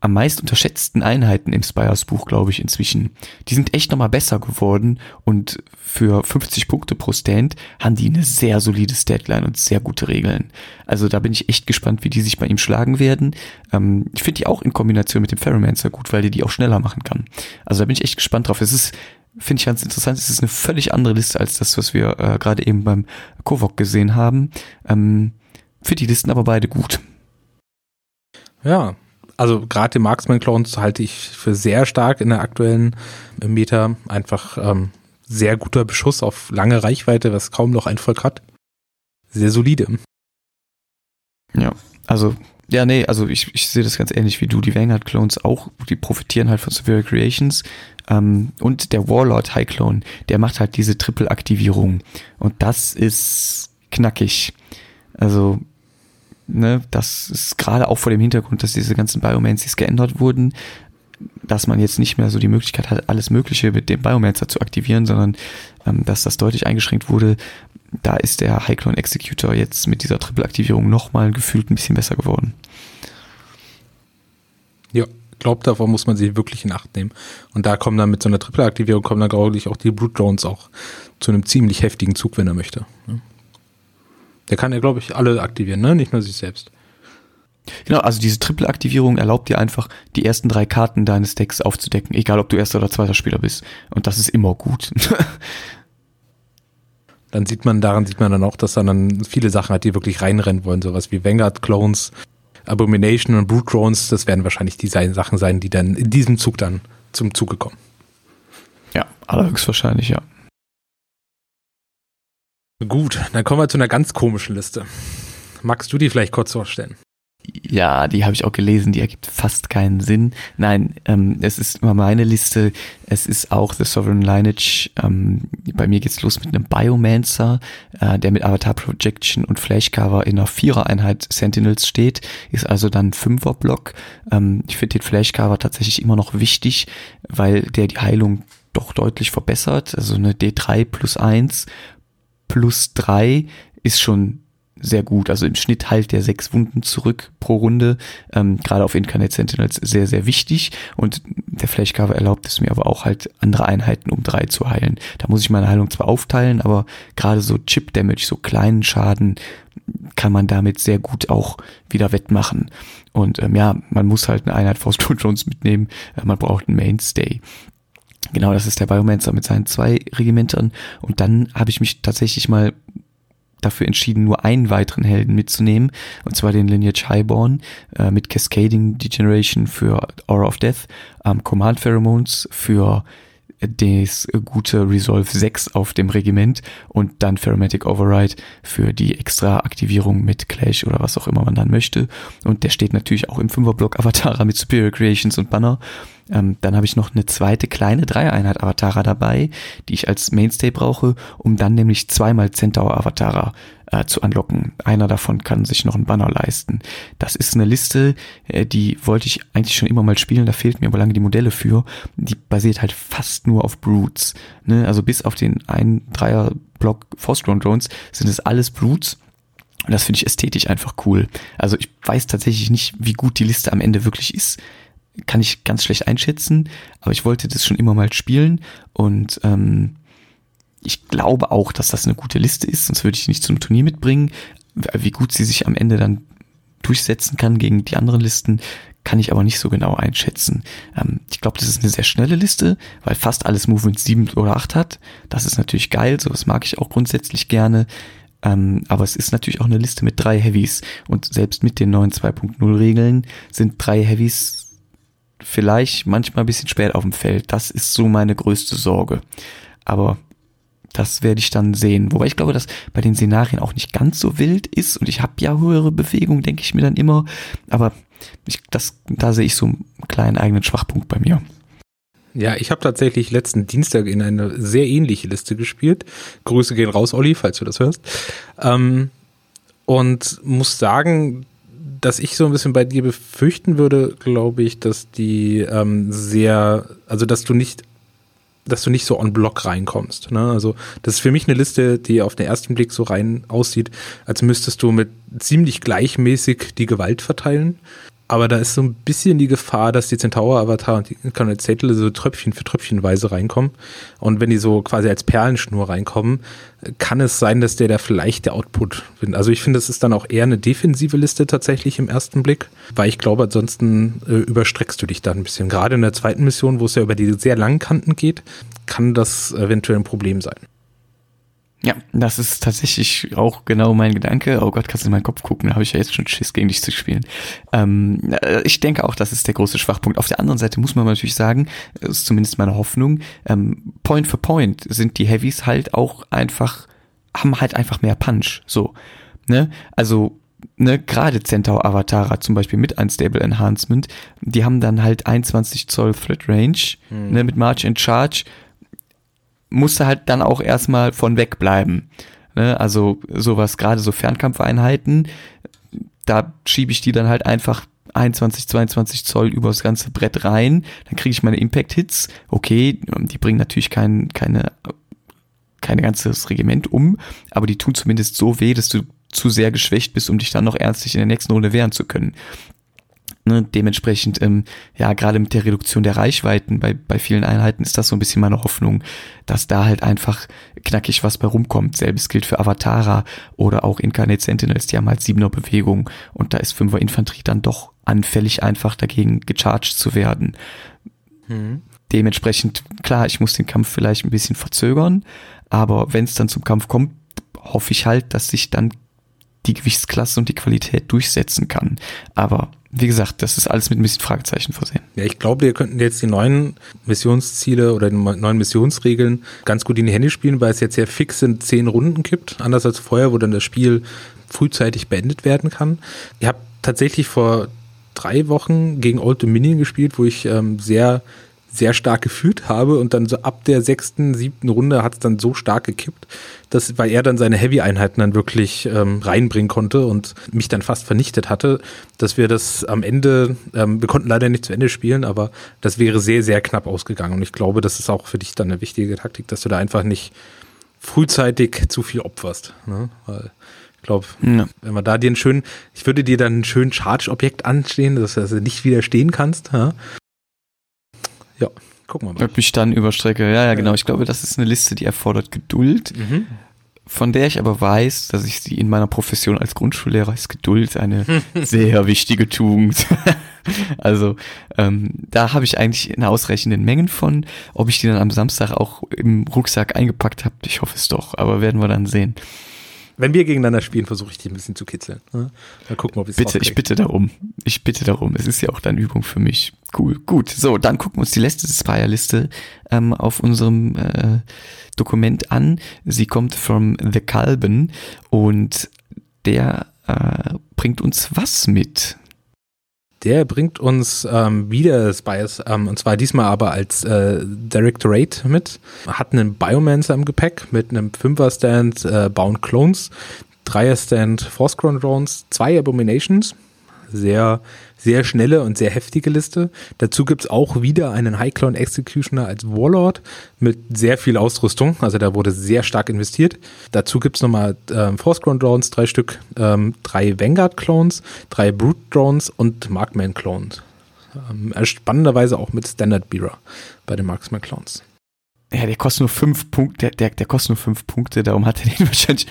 am meist unterschätzten Einheiten im Spires Buch, glaube ich, inzwischen. Die sind echt nochmal besser geworden und für 50 Punkte pro Stand haben die eine sehr solide Statline und sehr gute Regeln. Also da bin ich echt gespannt, wie die sich bei ihm schlagen werden. Ähm, ich finde die auch in Kombination mit dem Ferromancer gut, weil die die auch schneller machen kann. Also da bin ich echt gespannt drauf. Es ist finde ich ganz interessant. Es ist eine völlig andere Liste als das, was wir äh, gerade eben beim Kovok gesehen haben. Ähm, finde die Listen aber beide gut. Ja, also gerade die Marksman-Clones halte ich für sehr stark in der aktuellen Meta. Einfach ähm, sehr guter Beschuss auf lange Reichweite, was kaum noch ein Volk hat. Sehr solide. Ja, also, ja, nee, also ich, ich sehe das ganz ähnlich wie du. Die Vanguard-Clones auch, die profitieren halt von Severe Creations. Ähm, und der Warlord High Clone, der macht halt diese Triple-Aktivierung. Und das ist knackig. Also ne, das ist gerade auch vor dem Hintergrund, dass diese ganzen Biomancies geändert wurden, dass man jetzt nicht mehr so die Möglichkeit hat, alles Mögliche mit dem Biomancer zu aktivieren, sondern ähm, dass das deutlich eingeschränkt wurde. Da ist der High Clone Executor jetzt mit dieser Triple-Aktivierung nochmal gefühlt ein bisschen besser geworden. Ja, glaubt, davon muss man sich wirklich in Acht nehmen. Und da kommen dann mit so einer Triple-Aktivierung kommen dann, glaube ich, auch die Brute Drones auch zu einem ziemlich heftigen Zug, wenn er möchte. Der kann ja, glaube ich, alle aktivieren, ne? Nicht nur sich selbst. Genau, also diese Triple-Aktivierung erlaubt dir einfach, die ersten drei Karten deines Decks aufzudecken, egal ob du erster oder zweiter Spieler bist. Und das ist immer gut. dann sieht man, daran sieht man dann auch, dass dann viele Sachen hat, die wirklich reinrennen wollen, sowas wie Vanguard Clones, Abomination und Brute Drones, das werden wahrscheinlich die Sachen sein, die dann in diesem Zug dann zum Zuge kommen. Ja, allerhöchstwahrscheinlich, ja. Gut, dann kommen wir zu einer ganz komischen Liste. Magst du die vielleicht kurz vorstellen? Ja, die habe ich auch gelesen, die ergibt fast keinen Sinn. Nein, ähm, es ist immer meine Liste, es ist auch The Sovereign Lineage. Ähm, bei mir geht's los mit einem Biomancer, äh, der mit Avatar Projection und Flashcover in einer Vierer-Einheit Sentinels steht, ist also dann Fünfer-Block. Ähm, ich finde den Flashcover tatsächlich immer noch wichtig, weil der die Heilung doch deutlich verbessert. Also eine D3 plus 1 plus 3 ist schon sehr gut. Also im Schnitt halt der sechs Wunden zurück pro Runde. Ähm, Gerade auf Incarnate Sentinels sehr, sehr wichtig. Und der Flashcover erlaubt es mir aber auch halt andere Einheiten um drei zu heilen. Da muss ich meine Heilung zwar aufteilen, aber gerade so Chip Damage, so kleinen Schaden, kann man damit sehr gut auch wieder wettmachen. Und ähm, ja, man muss halt eine Einheit Force Jones mitnehmen. Äh, man braucht einen Mainstay. Genau, das ist der Biomancer mit seinen zwei Regimentern. Und dann habe ich mich tatsächlich mal dafür entschieden, nur einen weiteren Helden mitzunehmen, und zwar den Lineage Highborn äh, mit Cascading Degeneration für Aura of Death, ähm, Command Pheromones für das gute Resolve 6 auf dem Regiment und dann Pheromatic Override für die extra Aktivierung mit Clash oder was auch immer man dann möchte. Und der steht natürlich auch im Fünferblock Avatara mit Superior Creations und Banner. Ähm, dann habe ich noch eine zweite kleine Dreieinheit Avatara dabei, die ich als Mainstay brauche, um dann nämlich zweimal Centaur Avatara äh, zu unlocken. Einer davon kann sich noch einen Banner leisten. Das ist eine Liste, äh, die wollte ich eigentlich schon immer mal spielen, da fehlt mir aber lange die Modelle für. Die basiert halt fast nur auf Brutes. Ne? Also bis auf den einen Dreier-Block Force Ground Drones sind es alles Brutes. Und das finde ich ästhetisch einfach cool. Also ich weiß tatsächlich nicht, wie gut die Liste am Ende wirklich ist kann ich ganz schlecht einschätzen, aber ich wollte das schon immer mal spielen und ähm, ich glaube auch, dass das eine gute Liste ist, sonst würde ich die nicht zum Turnier mitbringen. Wie gut sie sich am Ende dann durchsetzen kann gegen die anderen Listen, kann ich aber nicht so genau einschätzen. Ähm, ich glaube, das ist eine sehr schnelle Liste, weil fast alles Movement 7 oder 8 hat. Das ist natürlich geil, sowas mag ich auch grundsätzlich gerne. Ähm, aber es ist natürlich auch eine Liste mit drei Heavies. Und selbst mit den neuen 2.0 Regeln sind drei Heavies vielleicht manchmal ein bisschen spät auf dem Feld. Das ist so meine größte Sorge. Aber das werde ich dann sehen. Wobei ich glaube, dass bei den Szenarien auch nicht ganz so wild ist und ich habe ja höhere Bewegung, denke ich mir dann immer. Aber ich, das, da sehe ich so einen kleinen eigenen Schwachpunkt bei mir. Ja, ich habe tatsächlich letzten Dienstag in eine sehr ähnliche Liste gespielt. Grüße gehen raus, Olli, falls du das hörst. Ähm, und muss sagen, dass ich so ein bisschen bei dir befürchten würde, glaube ich, dass die ähm, sehr, also dass du nicht dass du nicht so on Block reinkommst. Ne? Also das ist für mich eine Liste, die auf den ersten Blick so rein aussieht, als müsstest du mit ziemlich gleichmäßig die Gewalt verteilen. Aber da ist so ein bisschen die Gefahr, dass die Centaur-Avatar und die Zettel so Tröpfchen für Tröpfchenweise reinkommen. Und wenn die so quasi als Perlenschnur reinkommen, kann es sein, dass der da vielleicht der Output wird. Also ich finde, es ist dann auch eher eine defensive Liste tatsächlich im ersten Blick, weil ich glaube, ansonsten äh, überstreckst du dich da ein bisschen. Gerade in der zweiten Mission, wo es ja über die sehr langen Kanten geht, kann das eventuell ein Problem sein. Ja, das ist tatsächlich auch genau mein Gedanke. Oh Gott, kannst du in meinen Kopf gucken, da habe ich ja jetzt schon Schiss, gegen dich zu spielen. Ähm, äh, ich denke auch, das ist der große Schwachpunkt. Auf der anderen Seite muss man natürlich sagen, ist zumindest meine Hoffnung, ähm, Point for Point sind die Heavies halt auch einfach, haben halt einfach mehr Punch. So, ne? Also ne, gerade Centaur Avatara zum Beispiel mit Unstable Enhancement, die haben dann halt 21 Zoll Threat Range, hm. ne, mit March and Charge musste halt dann auch erstmal von wegbleiben. Ne? Also sowas, gerade so Fernkampfeinheiten, da schiebe ich die dann halt einfach 21, 22 Zoll übers ganze Brett rein, dann kriege ich meine Impact-Hits. Okay, die bringen natürlich kein, keine, kein ganzes Regiment um, aber die tun zumindest so weh, dass du zu sehr geschwächt bist, um dich dann noch ernstlich in der nächsten Runde wehren zu können. Ne, dementsprechend, ähm, ja, gerade mit der Reduktion der Reichweiten bei, bei vielen Einheiten ist das so ein bisschen meine Hoffnung, dass da halt einfach knackig was bei rumkommt. Selbes gilt für Avatara oder auch Incarnate Sentinels, die haben halt siebener Bewegung und da ist Fünfer Infanterie dann doch anfällig einfach dagegen gecharged zu werden. Mhm. Dementsprechend, klar, ich muss den Kampf vielleicht ein bisschen verzögern, aber wenn es dann zum Kampf kommt, hoffe ich halt, dass sich dann die Gewichtsklasse und die Qualität durchsetzen kann. Aber wie gesagt, das ist alles mit ein bisschen Fragezeichen versehen. Ja, ich glaube, wir könnten jetzt die neuen Missionsziele oder die neuen Missionsregeln ganz gut in die Hände spielen, weil es jetzt sehr fix in zehn Runden gibt. Anders als vorher, wo dann das Spiel frühzeitig beendet werden kann. Ihr habt tatsächlich vor drei Wochen gegen Old Dominion gespielt, wo ich ähm, sehr sehr stark geführt habe und dann so ab der sechsten, siebten Runde hat es dann so stark gekippt, dass, weil er dann seine Heavy-Einheiten dann wirklich ähm, reinbringen konnte und mich dann fast vernichtet hatte, dass wir das am Ende, ähm, wir konnten leider nicht zu Ende spielen, aber das wäre sehr, sehr knapp ausgegangen und ich glaube, das ist auch für dich dann eine wichtige Taktik, dass du da einfach nicht frühzeitig zu viel opferst, ne? weil ich glaube, ja. wenn man da dir einen schönen, ich würde dir dann einen schönen Charge-Objekt anstehen, dass du nicht widerstehen kannst. Ja? Ja, gucken wir mal. Mich dann überstrecke. Ja, ja, genau. Ich glaube, das ist eine Liste, die erfordert Geduld. Mhm. Von der ich aber weiß, dass ich sie in meiner Profession als Grundschullehrer ist Geduld eine sehr wichtige Tugend. also ähm, da habe ich eigentlich in ausreichenden Mengen von. Ob ich die dann am Samstag auch im Rucksack eingepackt habe, ich hoffe es doch. Aber werden wir dann sehen. Wenn wir gegeneinander spielen, versuche ich dich ein bisschen zu kitzeln. Ne? Dann gucken wir, ob ich Bitte, ich bitte darum. Ich bitte darum. Es ist ja auch dann Übung für mich. Cool, gut. So, dann gucken wir uns die letzte Spire-Liste ähm, auf unserem äh, Dokument an. Sie kommt from The Calben und der äh, bringt uns was mit? Der bringt uns ähm, wieder Spies, ähm, und zwar diesmal aber als äh, Directorate mit. Hat einen Biomancer im Gepäck mit einem Fünfer-Stand äh, Bound Clones, Dreier-Stand Force Crown Drones, zwei Abominations, sehr sehr schnelle und sehr heftige Liste. Dazu gibt's auch wieder einen High Clone Executioner als Warlord mit sehr viel Ausrüstung. Also da wurde sehr stark investiert. Dazu gibt's nochmal ähm, Force Ground Drones, drei Stück, ähm, drei Vanguard Clones, drei Brute Drones und Markman Clones. Ähm, spannenderweise auch mit Standard Bearer bei den Marksman Clones. Ja, der kostet nur fünf Punkte, der, der, der kostet nur fünf Punkte, darum hat er den wahrscheinlich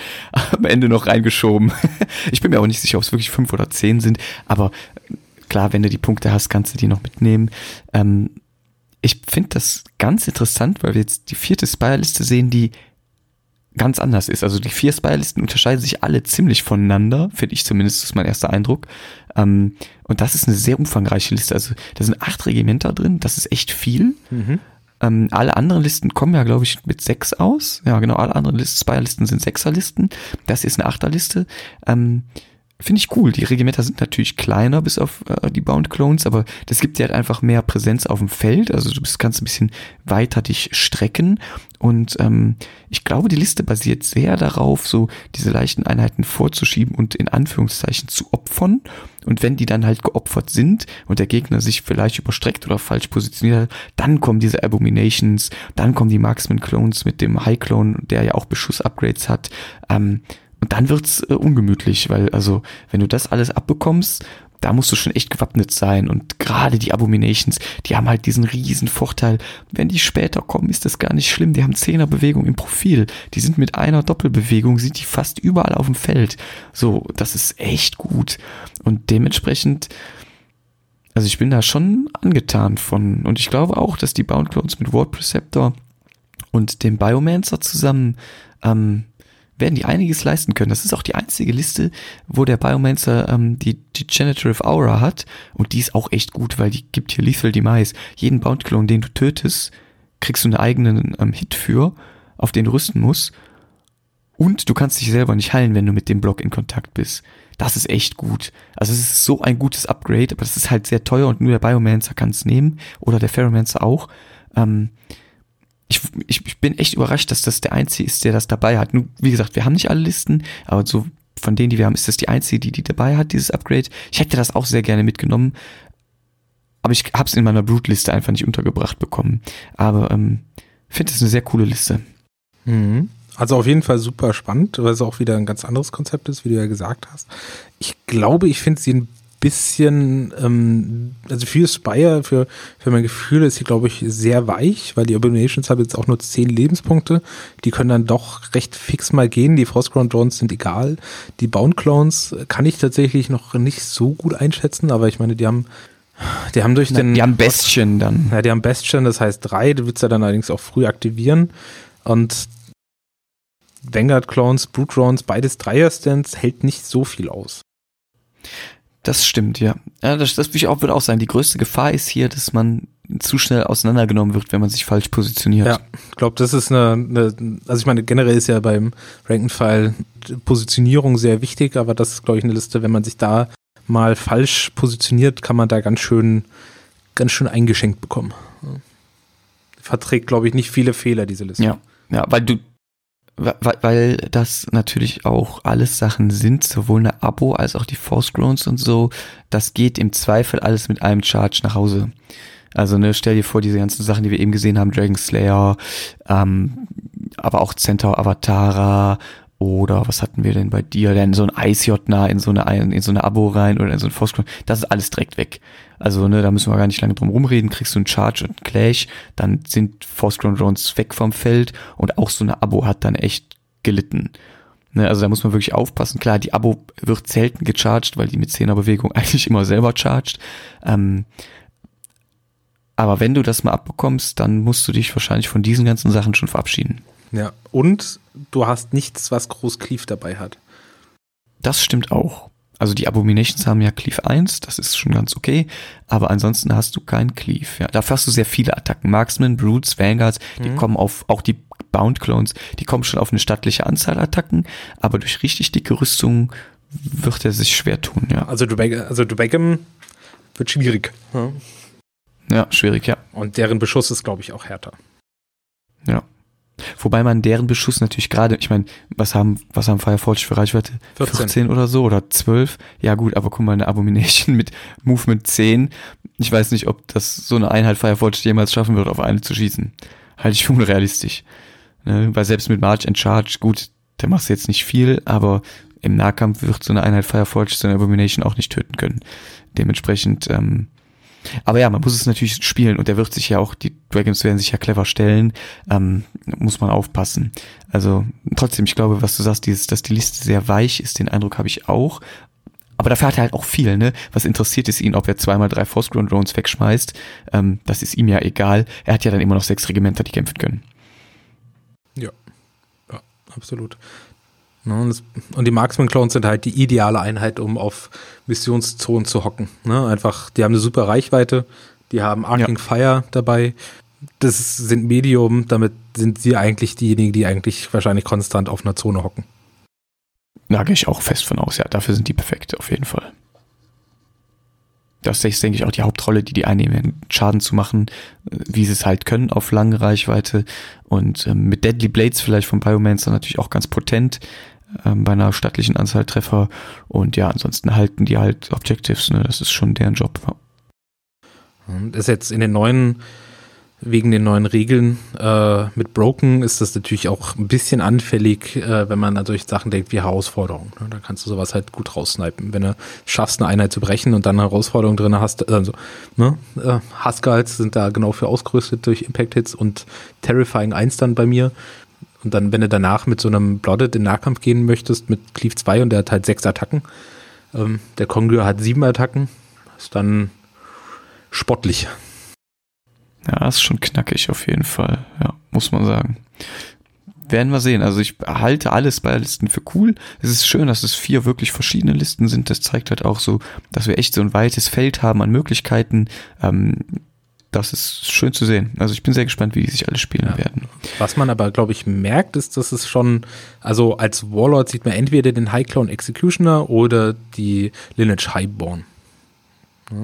am Ende noch reingeschoben. Ich bin mir auch nicht sicher, ob es wirklich fünf oder zehn sind, aber Klar, wenn du die Punkte hast, kannst du die noch mitnehmen. Ähm, ich finde das ganz interessant, weil wir jetzt die vierte Spire-Liste sehen, die ganz anders ist. Also die vier Spire-Listen unterscheiden sich alle ziemlich voneinander, finde ich zumindest, das ist mein erster Eindruck. Ähm, und das ist eine sehr umfangreiche Liste. Also da sind acht Regimenter drin, das ist echt viel. Mhm. Ähm, alle anderen Listen kommen ja, glaube ich, mit sechs aus. Ja, genau, alle anderen Spire-Listen sind Sechser-Listen. Das ist eine Achterliste. Ähm, Finde ich cool. Die Regimenter sind natürlich kleiner bis auf äh, die Bound Clones, aber das gibt dir halt einfach mehr Präsenz auf dem Feld. Also du bist, kannst ein bisschen weiter dich strecken. Und ähm, ich glaube, die Liste basiert sehr darauf, so diese leichten Einheiten vorzuschieben und in Anführungszeichen zu opfern. Und wenn die dann halt geopfert sind und der Gegner sich vielleicht überstreckt oder falsch positioniert, dann kommen diese Abominations, dann kommen die Marksman Clones mit dem High Clone, der ja auch Beschuss-Upgrades hat. Ähm, und dann wird's äh, ungemütlich, weil also, wenn du das alles abbekommst, da musst du schon echt gewappnet sein. Und gerade die Abominations, die haben halt diesen riesen Vorteil. Wenn die später kommen, ist das gar nicht schlimm. Die haben Zehnerbewegung im Profil. Die sind mit einer Doppelbewegung, sind die fast überall auf dem Feld. So, das ist echt gut. Und dementsprechend, also ich bin da schon angetan von. Und ich glaube auch, dass die Bound Clones mit Ward Preceptor und dem Biomancer zusammen ähm, werden die einiges leisten können. Das ist auch die einzige Liste, wo der Biomancer ähm, die, die Generative Aura hat und die ist auch echt gut, weil die gibt hier Lethal Demise. Jeden Bound-Klon, den du tötest, kriegst du einen eigenen ähm, Hit für, auf den du rüsten musst. Und du kannst dich selber nicht heilen, wenn du mit dem Block in Kontakt bist. Das ist echt gut. Also es ist so ein gutes Upgrade, aber das ist halt sehr teuer und nur der Biomancer kann es nehmen oder der Ferromancer auch. Ähm, ich, ich, ich bin echt überrascht, dass das der Einzige ist, der das dabei hat. Nun, wie gesagt, wir haben nicht alle Listen, aber so von denen, die wir haben, ist das die Einzige, die die dabei hat, dieses Upgrade. Ich hätte das auch sehr gerne mitgenommen, aber ich habe es in meiner Brute-Liste einfach nicht untergebracht bekommen. Aber ähm, finde es eine sehr coole Liste. Mhm. Also auf jeden Fall super spannend, weil es auch wieder ein ganz anderes Konzept ist, wie du ja gesagt hast. Ich glaube, ich finde sie ein bisschen, ähm, also für Spire, für, für mein Gefühl ist sie, glaube ich, sehr weich, weil die Abominations haben jetzt auch nur zehn Lebenspunkte. Die können dann doch recht fix mal gehen. Die Frostground Drones sind egal. Die Bound Clones kann ich tatsächlich noch nicht so gut einschätzen, aber ich meine, die haben die haben durch den. Die haben Bestien dann. Ja, die haben Bestien, das heißt drei. Du willst ja dann allerdings auch früh aktivieren. Und Vanguard Clones, Brute Drones, beides Dreier-Stands hält nicht so viel aus. Das stimmt, ja. ja das, das würde ich auch, würde auch sagen. Die größte Gefahr ist hier, dass man zu schnell auseinandergenommen wird, wenn man sich falsch positioniert. Ja, ich glaube, das ist eine, eine, also ich meine, generell ist ja beim Rankenfile Positionierung sehr wichtig, aber das ist, glaube ich, eine Liste, wenn man sich da mal falsch positioniert, kann man da ganz schön, ganz schön eingeschenkt bekommen. Verträgt, glaube ich, nicht viele Fehler, diese Liste. Ja, ja, weil du, weil, weil das natürlich auch alles Sachen sind, sowohl eine Abo als auch die Force Grounds und so. Das geht im Zweifel alles mit einem Charge nach Hause. Also ne, stell dir vor, diese ganzen Sachen, die wir eben gesehen haben, Dragon Slayer, ähm, aber auch Centaur Avatara oder was hatten wir denn bei dir? Denn so ein ICJNA in so eine in so eine Abo rein oder in so ein Force das ist alles direkt weg. Also ne, da müssen wir gar nicht lange drum rumreden. Kriegst du einen Charge und einen Clash, dann sind Force Drones weg vom Feld und auch so eine Abo hat dann echt gelitten. Ne, also da muss man wirklich aufpassen. Klar, die Abo wird selten gecharged, weil die mit 10er Bewegung eigentlich immer selber charged. Ähm, aber wenn du das mal abbekommst, dann musst du dich wahrscheinlich von diesen ganzen Sachen schon verabschieden. Ja, und du hast nichts, was Groß Cleave dabei hat. Das stimmt auch. Also die Abominations haben ja Cleave 1, das ist schon ganz okay, aber ansonsten hast du keinen Cleave. Ja. Dafür hast du sehr viele Attacken. Marksman, Brutes, Vanguards, die mhm. kommen auf, auch die Bound Clones, die kommen schon auf eine stattliche Anzahl Attacken, aber durch richtig dicke Rüstung wird er sich schwer tun, ja. Also du, also wird schwierig. Ja. Ja, schwierig, ja. Und deren Beschuss ist, glaube ich, auch härter. Ja. Wobei man deren Beschuss natürlich gerade, ich meine, was haben, was haben Fireforge für Reichweite? 14. 14 oder so oder 12? Ja gut, aber guck mal, eine Abomination mit Movement 10. Ich weiß nicht, ob das so eine Einheit Fireforge jemals schaffen wird, auf eine zu schießen. Halte ich für unrealistisch. Ne? Weil selbst mit March and Charge, gut, da machst du jetzt nicht viel, aber im Nahkampf wird so eine Einheit Fireforge so eine Abomination auch nicht töten können. Dementsprechend, ähm, aber ja, man muss es natürlich spielen und der wird sich ja auch, die Dragons werden sich ja clever stellen, ähm, muss man aufpassen. Also trotzdem, ich glaube, was du sagst, dieses, dass die Liste sehr weich ist, den Eindruck habe ich auch. Aber dafür hat er halt auch viel, ne? Was interessiert es ihn, ob er zweimal drei Force-Ground Drones wegschmeißt? Ähm, das ist ihm ja egal. Er hat ja dann immer noch sechs Regimenter, die kämpfen können. Ja, ja absolut. Ne, und die Marksman-Clones sind halt die ideale Einheit, um auf Missionszonen zu hocken. Ne? Einfach, die haben eine super Reichweite, die haben Arcing ja. Fire dabei. Das sind Medium, damit sind sie eigentlich diejenigen, die eigentlich wahrscheinlich konstant auf einer Zone hocken. Da gehe ich auch fest von aus, ja. Dafür sind die perfekt, auf jeden Fall. Das ist, denke ich, auch die Hauptrolle, die die einnehmen, Schaden zu machen, äh, wie sie es halt können auf lange Reichweite. Und ähm, mit Deadly Blades vielleicht von Biomancer natürlich auch ganz potent ähm, bei einer stattlichen Anzahl Treffer. Und ja, ansonsten halten die halt Objectives. Ne? Das ist schon deren Job. Und ist jetzt in den neuen wegen den neuen Regeln äh, mit Broken ist das natürlich auch ein bisschen anfällig, äh, wenn man an solche Sachen denkt wie Herausforderungen. Ne? Da kannst du sowas halt gut raussnipen. Wenn du schaffst, eine Einheit zu brechen und dann eine Herausforderung drin hast, also ne? äh, Huskals sind da genau für ausgerüstet durch Impact-Hits und Terrifying 1 dann bei mir. Und dann, wenn du danach mit so einem Blooded in Nahkampf gehen möchtest, mit Cleave 2 und der hat halt sechs Attacken, ähm, der Kongur hat sieben Attacken, ist dann sportlich. Ja, ist schon knackig auf jeden Fall, ja, muss man sagen. Werden wir sehen. Also ich halte alles bei Listen für cool. Es ist schön, dass es vier wirklich verschiedene Listen sind. Das zeigt halt auch so, dass wir echt so ein weites Feld haben an Möglichkeiten. Ähm, das ist schön zu sehen. Also ich bin sehr gespannt, wie die sich alle spielen ja. werden. Was man aber, glaube ich, merkt, ist, dass es schon, also als Warlord sieht man entweder den High Clone Executioner oder die Lineage Highborn.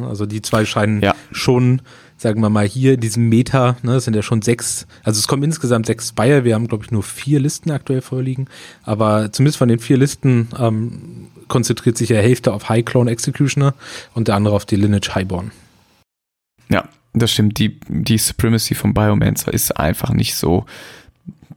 Also die zwei scheinen ja. schon sagen wir mal, hier in diesem Meta, ne, sind ja schon sechs, also es kommen insgesamt sechs Spire, wir haben, glaube ich, nur vier Listen aktuell vorliegen, aber zumindest von den vier Listen ähm, konzentriert sich ja Hälfte auf High Clone Executioner und der andere auf die Lineage Highborn. Ja, das stimmt. Die, die Supremacy von Biomancer ist einfach nicht so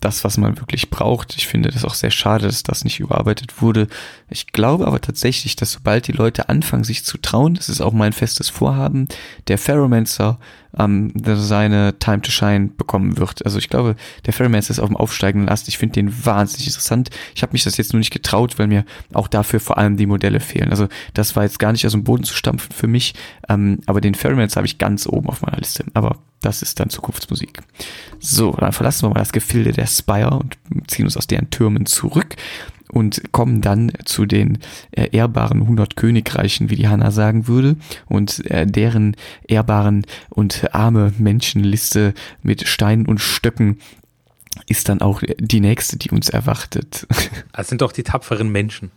das, was man wirklich braucht. Ich finde das auch sehr schade, dass das nicht überarbeitet wurde. Ich glaube aber tatsächlich, dass sobald die Leute anfangen, sich zu trauen, das ist auch mein festes Vorhaben, der Ferromancer ähm, seine Time to Shine bekommen wird. Also ich glaube, der Ferromancer ist auf dem aufsteigenden Ast. Ich finde den wahnsinnig interessant. Ich habe mich das jetzt nur nicht getraut, weil mir auch dafür vor allem die Modelle fehlen. Also das war jetzt gar nicht aus dem Boden zu stampfen für mich, ähm, aber den Ferromancer habe ich ganz oben auf meiner Liste. Aber das ist dann Zukunftsmusik. So, dann verlassen wir mal das Gefilde der Spire und ziehen uns aus deren Türmen zurück und kommen dann zu den äh, ehrbaren 100 Königreichen, wie die Hanna sagen würde, und äh, deren ehrbaren und arme Menschenliste mit Steinen und Stöcken ist dann auch die nächste, die uns erwartet. Das sind doch die tapferen Menschen.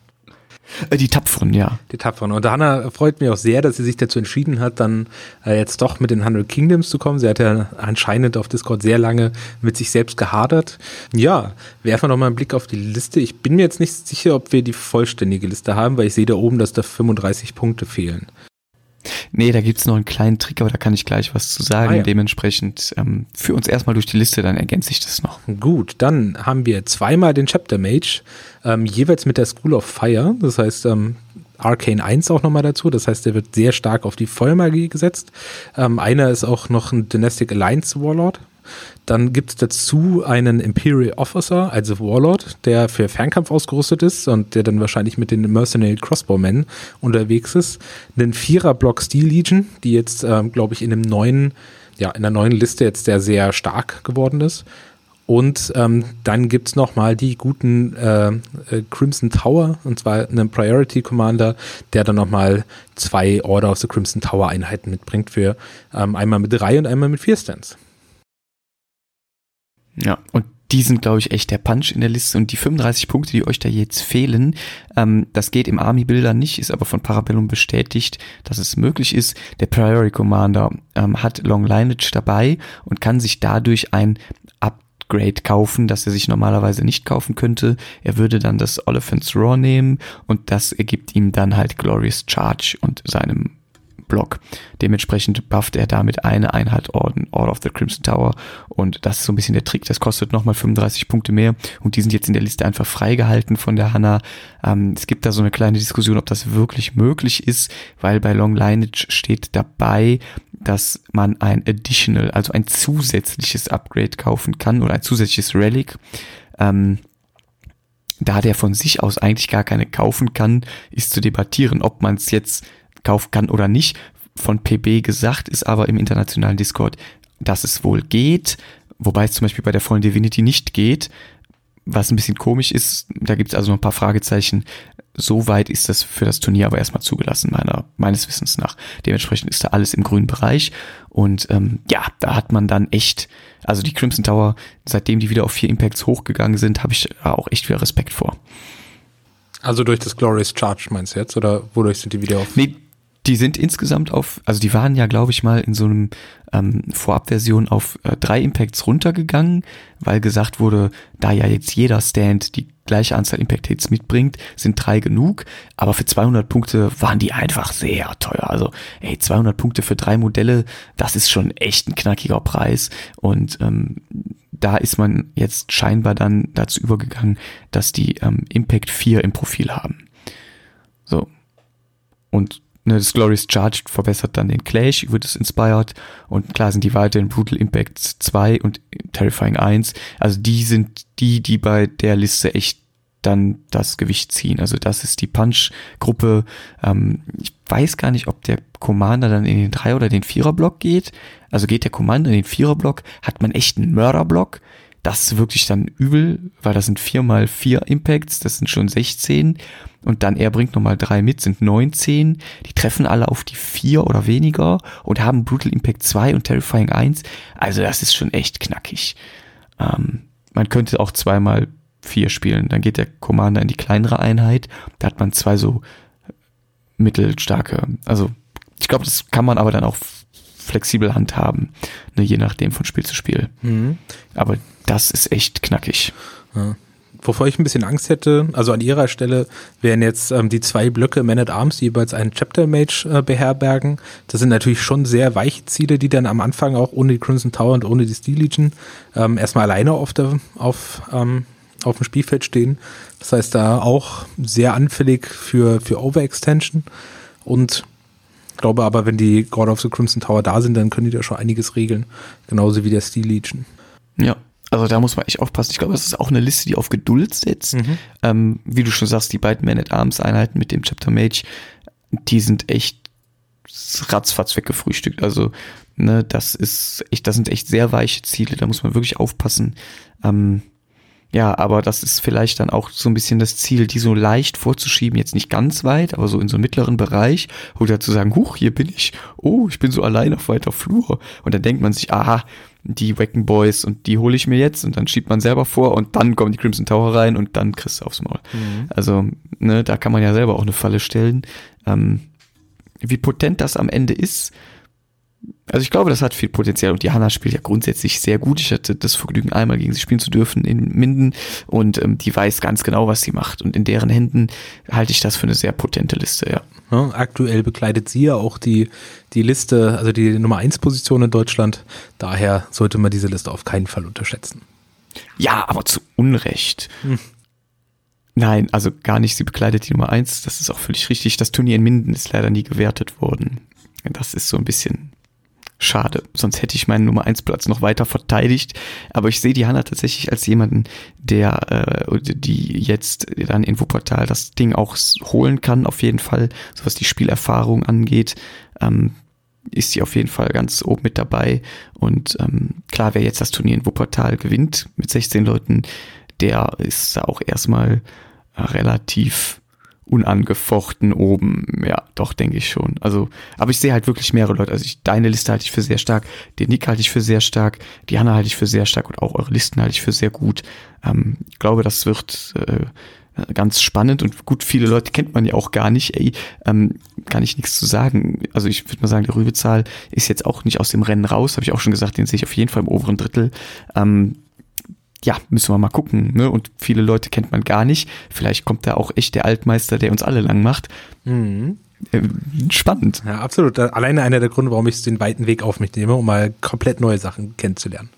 Äh, die Tapferen, ja. Die Tapferen. Und Hannah freut mich auch sehr, dass sie sich dazu entschieden hat, dann äh, jetzt doch mit den 100 Kingdoms zu kommen. Sie hat ja anscheinend auf Discord sehr lange mit sich selbst gehadert. Ja, werfen wir noch mal einen Blick auf die Liste. Ich bin mir jetzt nicht sicher, ob wir die vollständige Liste haben, weil ich sehe da oben, dass da 35 Punkte fehlen. Nee, da gibt's noch einen kleinen Trick, aber da kann ich gleich was zu sagen. Ah, ja. Dementsprechend ähm, für uns erstmal durch die Liste, dann ergänze ich das noch. Gut, dann haben wir zweimal den Chapter Mage, ähm, jeweils mit der School of Fire. Das heißt, ähm, Arcane 1 auch nochmal dazu. Das heißt, der wird sehr stark auf die Feuermagie gesetzt. Ähm, einer ist auch noch ein Dynastic Alliance Warlord. Dann gibt es dazu einen Imperial Officer, also Warlord, der für Fernkampf ausgerüstet ist und der dann wahrscheinlich mit den Mercenary Crossbowmen unterwegs ist. Einen Vierer-Block Steel Legion, die jetzt, ähm, glaube ich, in einem neuen, ja, in der neuen Liste jetzt sehr, sehr stark geworden ist. Und ähm, dann gibt es nochmal die guten äh, äh, Crimson Tower, und zwar einen Priority Commander, der dann nochmal zwei Order of the Crimson Tower Einheiten mitbringt für ähm, einmal mit drei und einmal mit vier Stands. Ja, und die sind, glaube ich, echt der Punch in der Liste. Und die 35 Punkte, die euch da jetzt fehlen, ähm, das geht im Army-Builder nicht, ist aber von Parabellum bestätigt, dass es möglich ist. Der Priority Commander ähm, hat Long Lineage dabei und kann sich dadurch ein Upgrade kaufen, das er sich normalerweise nicht kaufen könnte. Er würde dann das Oliphant's Raw nehmen und das ergibt ihm dann halt Glorious Charge und seinem Block. Dementsprechend bufft er damit eine Einheit Orden, Order of the Crimson Tower. Und das ist so ein bisschen der Trick. Das kostet nochmal 35 Punkte mehr. Und die sind jetzt in der Liste einfach freigehalten von der Hanna. Ähm, es gibt da so eine kleine Diskussion, ob das wirklich möglich ist, weil bei Long Lineage steht dabei, dass man ein Additional, also ein zusätzliches Upgrade kaufen kann oder ein zusätzliches Relic. Ähm, da der von sich aus eigentlich gar keine kaufen kann, ist zu debattieren, ob man es jetzt kaufen kann oder nicht. Von PB gesagt ist aber im internationalen Discord, dass es wohl geht, wobei es zum Beispiel bei der vollen Divinity nicht geht, was ein bisschen komisch ist. Da gibt es also noch ein paar Fragezeichen. Soweit ist das für das Turnier aber erstmal zugelassen, meiner, meines Wissens nach. Dementsprechend ist da alles im grünen Bereich. Und ähm, ja, da hat man dann echt, also die Crimson Tower, seitdem die wieder auf vier Impacts hochgegangen sind, habe ich auch echt wieder Respekt vor. Also durch das Glorious Charge meinst du jetzt? Oder wodurch sind die wieder auf? Nee, die sind insgesamt auf, also die waren ja, glaube ich, mal in so einem ähm, Vorabversion auf äh, drei Impacts runtergegangen, weil gesagt wurde, da ja jetzt jeder Stand die gleiche Anzahl Impact Hits mitbringt, sind drei genug. Aber für 200 Punkte waren die einfach sehr teuer. Also, ey, 200 Punkte für drei Modelle, das ist schon echt ein knackiger Preis. Und ähm, da ist man jetzt scheinbar dann dazu übergegangen, dass die ähm, Impact 4 im Profil haben. So. Und Ne, das Glorious Charge verbessert dann den Clash, wird es Inspired und klar sind die weiterhin Brutal Impact 2 und Terrifying 1. Also die sind die, die bei der Liste echt dann das Gewicht ziehen. Also das ist die Punch-Gruppe. Ähm, ich weiß gar nicht, ob der Commander dann in den Drei- oder den Vierer-Block geht. Also geht der Commander in den Vierer-Block, hat man echt einen Mörder-Block. Das ist wirklich dann übel, weil das sind vier mal vier Impacts, das sind schon 16 und dann er bringt nochmal drei mit, sind 19. Die treffen alle auf die vier oder weniger und haben Brutal Impact 2 und Terrifying 1. Also das ist schon echt knackig. Ähm, man könnte auch zweimal vier spielen. Dann geht der Commander in die kleinere Einheit. Da hat man zwei so mittelstarke. Also ich glaube, das kann man aber dann auch flexibel handhaben, ne, je nachdem von Spiel zu Spiel. Mhm. Aber das ist echt knackig. Ja wovor ich ein bisschen Angst hätte, also an ihrer Stelle wären jetzt ähm, die zwei Blöcke Man at Arms, die jeweils einen Chapter Mage äh, beherbergen. Das sind natürlich schon sehr weiche Ziele, die dann am Anfang auch ohne die Crimson Tower und ohne die Steel Legion ähm, erstmal alleine auf, der, auf, ähm, auf dem Spielfeld stehen. Das heißt, da auch sehr anfällig für, für Overextension und glaube aber, wenn die God of the Crimson Tower da sind, dann können die da schon einiges regeln. Genauso wie der Steel Legion. Ja, also da muss man echt aufpassen. Ich glaube, das ist auch eine Liste, die auf Geduld setzt. Mhm. Ähm, wie du schon sagst, die beiden Man-at-Arms-Einheiten mit dem Chapter Mage, die sind echt ratzfatz weggefrühstückt. Also, ne, das ist echt, das sind echt sehr weiche Ziele. Da muss man wirklich aufpassen. Ähm, Ja, aber das ist vielleicht dann auch so ein bisschen das Ziel, die so leicht vorzuschieben, jetzt nicht ganz weit, aber so in so einem mittleren Bereich, oder zu sagen, huch, hier bin ich, oh, ich bin so allein auf weiter Flur. Und dann denkt man sich, aha, die Wacken Boys und die hole ich mir jetzt und dann schiebt man selber vor und dann kommen die Crimson Tower rein und dann kriegst du aufs Maul. Mhm. Also, ne, da kann man ja selber auch eine Falle stellen. Ähm, wie potent das am Ende ist, also ich glaube, das hat viel Potenzial und die Hanna spielt ja grundsätzlich sehr gut. Ich hatte das Vergnügen, einmal gegen sie spielen zu dürfen in Minden und ähm, die weiß ganz genau, was sie macht. Und in deren Händen halte ich das für eine sehr potente Liste, ja. ja aktuell begleitet sie ja auch die, die Liste, also die Nummer 1 Position in Deutschland. Daher sollte man diese Liste auf keinen Fall unterschätzen. Ja, aber zu Unrecht. Hm. Nein, also gar nicht. Sie bekleidet die Nummer 1. Das ist auch völlig richtig. Das Turnier in Minden ist leider nie gewertet worden. Das ist so ein bisschen Schade, sonst hätte ich meinen Nummer 1 Platz noch weiter verteidigt. Aber ich sehe die Hanna tatsächlich als jemanden, der äh, die jetzt dann in Wuppertal das Ding auch holen kann, auf jeden Fall, so was die Spielerfahrung angeht. Ähm, ist sie auf jeden Fall ganz oben mit dabei. Und ähm, klar, wer jetzt das Turnier in Wuppertal gewinnt mit 16 Leuten, der ist auch erstmal relativ unangefochten oben. Ja, doch, denke ich schon. Also, aber ich sehe halt wirklich mehrere Leute. Also ich, deine Liste halte ich für sehr stark, den Nick halte ich für sehr stark, die Hanna halte ich für sehr stark und auch eure Listen halte ich für sehr gut. Ähm, ich glaube, das wird äh, ganz spannend und gut, viele Leute kennt man ja auch gar nicht, ey, ähm, kann ich nichts zu sagen. Also ich würde mal sagen, der Rübezahl ist jetzt auch nicht aus dem Rennen raus, habe ich auch schon gesagt, den sehe ich auf jeden Fall im oberen Drittel. Ähm, ja, müssen wir mal gucken. Ne? Und viele Leute kennt man gar nicht. Vielleicht kommt da auch echt der Altmeister, der uns alle lang macht. Mhm. Äh, spannend. Ja, absolut. Alleine einer der Gründe, warum ich den weiten Weg auf mich nehme, um mal komplett neue Sachen kennenzulernen.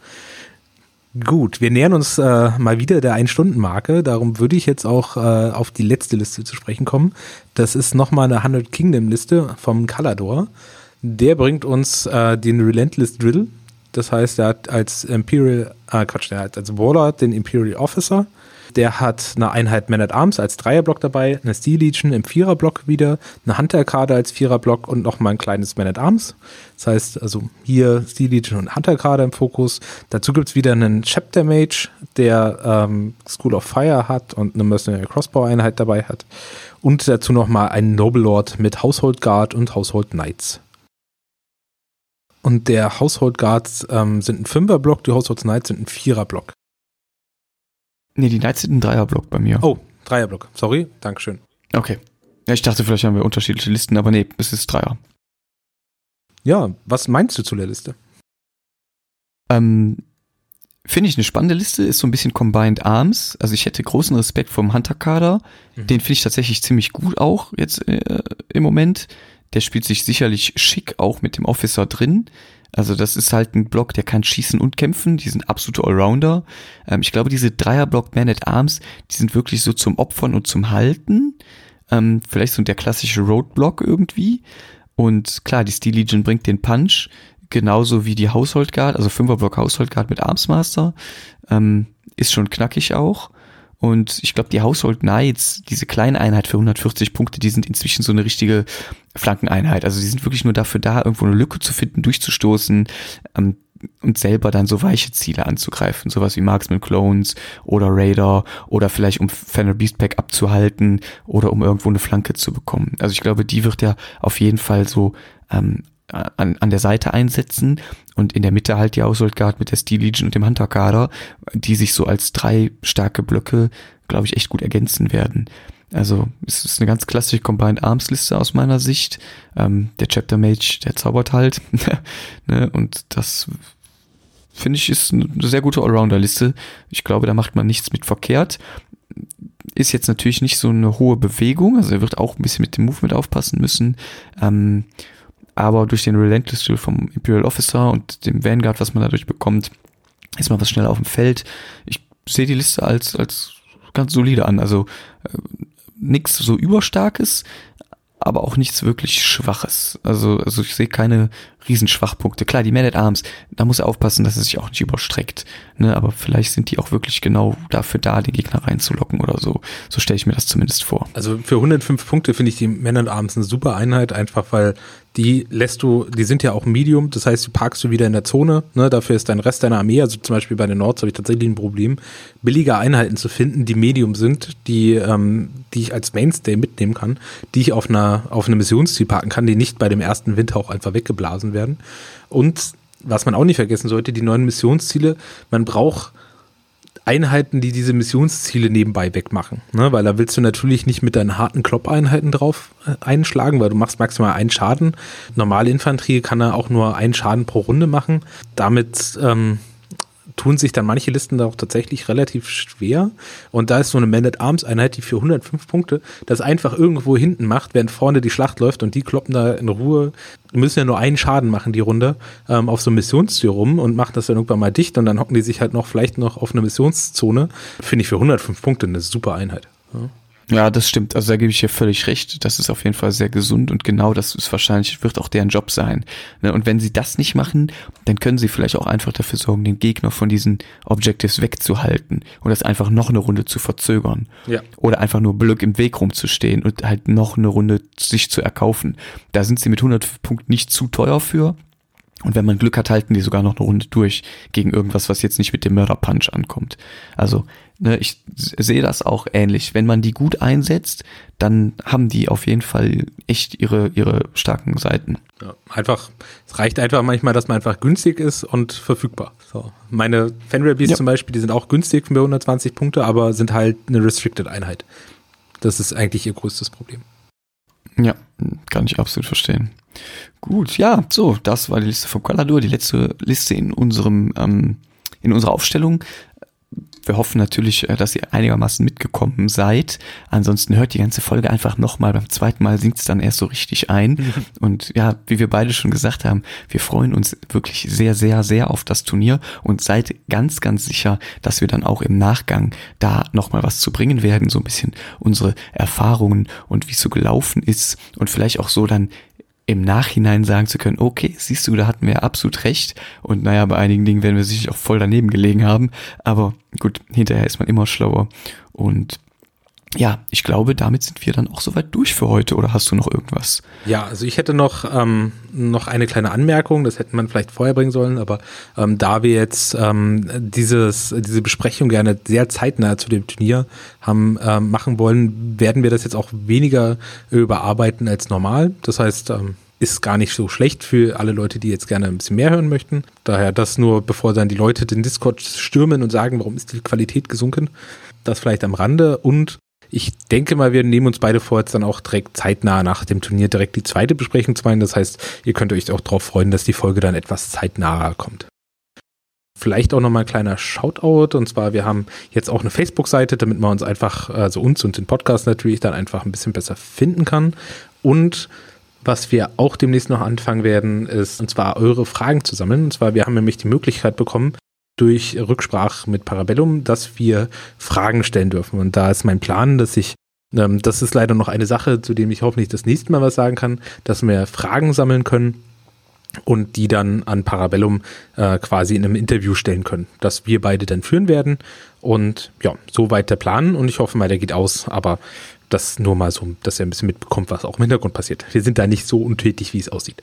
Gut, wir nähern uns äh, mal wieder der Ein-Stunden-Marke. Darum würde ich jetzt auch äh, auf die letzte Liste zu sprechen kommen. Das ist nochmal eine 100 Kingdom-Liste vom Calador. Der bringt uns äh, den Relentless Drill, das heißt, er hat als Imperial, äh Quatsch, der hat als Warlord den Imperial Officer. Der hat eine Einheit Man at Arms als Dreierblock dabei, eine Steel Legion im Viererblock wieder, eine Hunter-Kader als Viererblock und nochmal ein kleines Man at Arms. Das heißt, also hier Steel Legion und Hunter-Kader im Fokus. Dazu gibt's wieder einen Chapter Mage, der ähm, School of Fire hat und eine Mercenary Crossbow-Einheit dabei hat. Und dazu nochmal einen Noble Lord mit Household Guard und Household Knights. Und der Household Guards ähm, sind ein Fünferblock, die Household Knights sind ein Viererblock. Nee, die Knights sind ein Dreierblock bei mir. Oh, Dreierblock. Sorry, Dankeschön. Okay. Ja, ich dachte, vielleicht haben wir unterschiedliche Listen, aber nee, es ist Dreier. Ja, was meinst du zu der Liste? Ähm, Finde ich eine spannende Liste, ist so ein bisschen Combined Arms. Also ich hätte großen Respekt vom Hunter-Kader. Mhm. Den finde ich tatsächlich ziemlich gut auch jetzt äh, im Moment. Der spielt sich sicherlich schick auch mit dem Officer drin. Also das ist halt ein Block, der kann schießen und kämpfen. Die sind absolute Allrounder. Ähm, ich glaube, diese Dreierblock Man at Arms, die sind wirklich so zum Opfern und zum Halten. Ähm, vielleicht so der klassische Roadblock irgendwie. Und klar, die Steel Legion bringt den Punch. Genauso wie die Household Guard, also Fünferblock Household Guard mit Armsmaster. Ähm, ist schon knackig auch. Und ich glaube, die Household Knights, diese kleine Einheit für 140 Punkte, die sind inzwischen so eine richtige Flankeneinheit. Also die sind wirklich nur dafür da, irgendwo eine Lücke zu finden, durchzustoßen ähm, und selber dann so weiche Ziele anzugreifen. Sowas wie Marksman Clones oder Raider oder vielleicht um Fenner Beastpack abzuhalten oder um irgendwo eine Flanke zu bekommen. Also ich glaube, die wird ja auf jeden Fall so ähm, an, an der Seite einsetzen und in der Mitte halt die Household Guard mit der Steel Legion und dem Hunter Kader, die sich so als drei starke Blöcke, glaube ich, echt gut ergänzen werden. Also es ist eine ganz klassische Combined Arms Liste aus meiner Sicht. Ähm, der Chapter Mage, der zaubert halt. ne? Und das finde ich ist eine sehr gute Allrounder-Liste. Ich glaube, da macht man nichts mit verkehrt. Ist jetzt natürlich nicht so eine hohe Bewegung, also er wird auch ein bisschen mit dem Movement aufpassen müssen. Ähm, aber durch den Relentless Duel vom Imperial Officer und dem Vanguard, was man dadurch bekommt, ist man was schneller auf dem Feld. Ich sehe die Liste als, als ganz solide an. Also äh, nichts so überstarkes, aber auch nichts wirklich Schwaches. Also, also ich sehe keine Riesenschwachpunkte. Klar, die Man at Arms, da muss er aufpassen, dass er sich auch nicht überstreckt. Ne? Aber vielleicht sind die auch wirklich genau dafür da, den Gegner reinzulocken oder so. So stelle ich mir das zumindest vor. Also für 105 Punkte finde ich die Man at Arms eine super Einheit, einfach weil die lässt du, die sind ja auch Medium, das heißt, die parkst du wieder in der Zone, ne, dafür ist dein Rest deiner Armee, also zum Beispiel bei den Nords habe ich tatsächlich ein Problem, billige Einheiten zu finden, die Medium sind, die, ähm, die ich als Mainstay mitnehmen kann, die ich auf einer, auf einem Missionsziel parken kann, die nicht bei dem ersten Winter auch einfach weggeblasen werden. Und was man auch nicht vergessen sollte, die neuen Missionsziele, man braucht Einheiten, die diese Missionsziele nebenbei wegmachen. Ne? Weil da willst du natürlich nicht mit deinen harten Klopp-Einheiten drauf äh, einschlagen, weil du machst maximal einen Schaden. Normale Infanterie kann er auch nur einen Schaden pro Runde machen. Damit ähm, tun sich dann manche Listen da auch tatsächlich relativ schwer. Und da ist so eine Man-at-Arms-Einheit, die für 105 Punkte das einfach irgendwo hinten macht, während vorne die Schlacht läuft und die kloppen da in Ruhe, müssen ja nur einen Schaden machen, die Runde, ähm, auf so einem Missionsziel rum und machen das dann irgendwann mal dicht und dann hocken die sich halt noch vielleicht noch auf eine Missionszone. Finde ich für 105 Punkte eine super Einheit. Ja. Ja, das stimmt. Also da gebe ich dir völlig recht. Das ist auf jeden Fall sehr gesund und genau das ist wahrscheinlich, wird auch deren Job sein. Ne, und wenn sie das nicht machen, dann können sie vielleicht auch einfach dafür sorgen, den Gegner von diesen Objectives wegzuhalten und das einfach noch eine Runde zu verzögern. Ja. Oder einfach nur Blöck im Weg rumzustehen und halt noch eine Runde sich zu erkaufen. Da sind sie mit 100 Punkten nicht zu teuer für. Und wenn man Glück hat, halten die sogar noch eine Runde durch gegen irgendwas, was jetzt nicht mit dem Mörder Punch ankommt. Also, ne, ich sehe das auch ähnlich. Wenn man die gut einsetzt, dann haben die auf jeden Fall echt ihre, ihre starken Seiten. Ja, einfach, es reicht einfach manchmal, dass man einfach günstig ist und verfügbar. So. Meine Fenrir ja. zum Beispiel, die sind auch günstig für 120 Punkte, aber sind halt eine Restricted Einheit. Das ist eigentlich ihr größtes Problem. Ja, kann ich absolut verstehen. Gut, ja, so, das war die Liste vom Kaladur, die letzte Liste in unserem, ähm, in unserer Aufstellung. Wir hoffen natürlich, äh, dass ihr einigermaßen mitgekommen seid. Ansonsten hört die ganze Folge einfach nochmal. Beim zweiten Mal singt es dann erst so richtig ein. Und ja, wie wir beide schon gesagt haben, wir freuen uns wirklich sehr, sehr, sehr auf das Turnier und seid ganz, ganz sicher, dass wir dann auch im Nachgang da nochmal was zu bringen werden. So ein bisschen unsere Erfahrungen und wie es so gelaufen ist und vielleicht auch so dann im Nachhinein sagen zu können, okay, siehst du, da hatten wir absolut recht. Und naja, bei einigen Dingen werden wir sicher auch voll daneben gelegen haben. Aber gut, hinterher ist man immer schlauer. Und ja, ich glaube, damit sind wir dann auch soweit durch für heute. Oder hast du noch irgendwas? Ja, also ich hätte noch, ähm, noch eine kleine Anmerkung. Das hätte man vielleicht vorher bringen sollen. Aber ähm, da wir jetzt ähm, dieses, diese Besprechung gerne sehr zeitnah zu dem Turnier haben ähm, machen wollen, werden wir das jetzt auch weniger überarbeiten als normal. Das heißt, ähm, ist gar nicht so schlecht für alle Leute, die jetzt gerne ein bisschen mehr hören möchten. Daher das nur, bevor dann die Leute den Discord stürmen und sagen, warum ist die Qualität gesunken. Das vielleicht am Rande und ich denke mal, wir nehmen uns beide vor, jetzt dann auch direkt zeitnah nach dem Turnier direkt die zweite Besprechung zu machen. Das heißt, ihr könnt euch auch darauf freuen, dass die Folge dann etwas zeitnaher kommt. Vielleicht auch nochmal ein kleiner Shoutout. Und zwar, wir haben jetzt auch eine Facebook-Seite, damit man uns einfach, also uns und den Podcast natürlich dann einfach ein bisschen besser finden kann. Und was wir auch demnächst noch anfangen werden, ist, und zwar eure Fragen zu sammeln. Und zwar, wir haben nämlich die Möglichkeit bekommen, durch Rücksprache mit Parabellum, dass wir Fragen stellen dürfen. Und da ist mein Plan, dass ich, ähm, das ist leider noch eine Sache, zu dem ich hoffentlich das nächste Mal was sagen kann, dass wir Fragen sammeln können und die dann an Parabellum äh, quasi in einem Interview stellen können, dass wir beide dann führen werden. Und ja, soweit der Plan und ich hoffe mal, der geht aus, aber das nur mal so, dass er ein bisschen mitbekommt, was auch im Hintergrund passiert. Wir sind da nicht so untätig, wie es aussieht.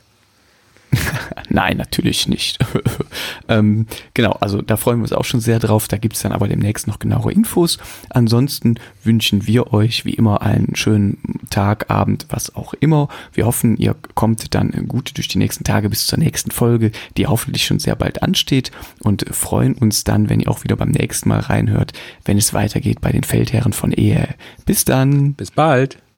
Nein, natürlich nicht. ähm, genau, also da freuen wir uns auch schon sehr drauf. Da gibt's dann aber demnächst noch genauere Infos. Ansonsten wünschen wir euch wie immer einen schönen Tag, Abend, was auch immer. Wir hoffen, ihr kommt dann gut durch die nächsten Tage bis zur nächsten Folge, die hoffentlich schon sehr bald ansteht und freuen uns dann, wenn ihr auch wieder beim nächsten Mal reinhört, wenn es weitergeht bei den Feldherren von Ehe. Bis dann. Bis bald.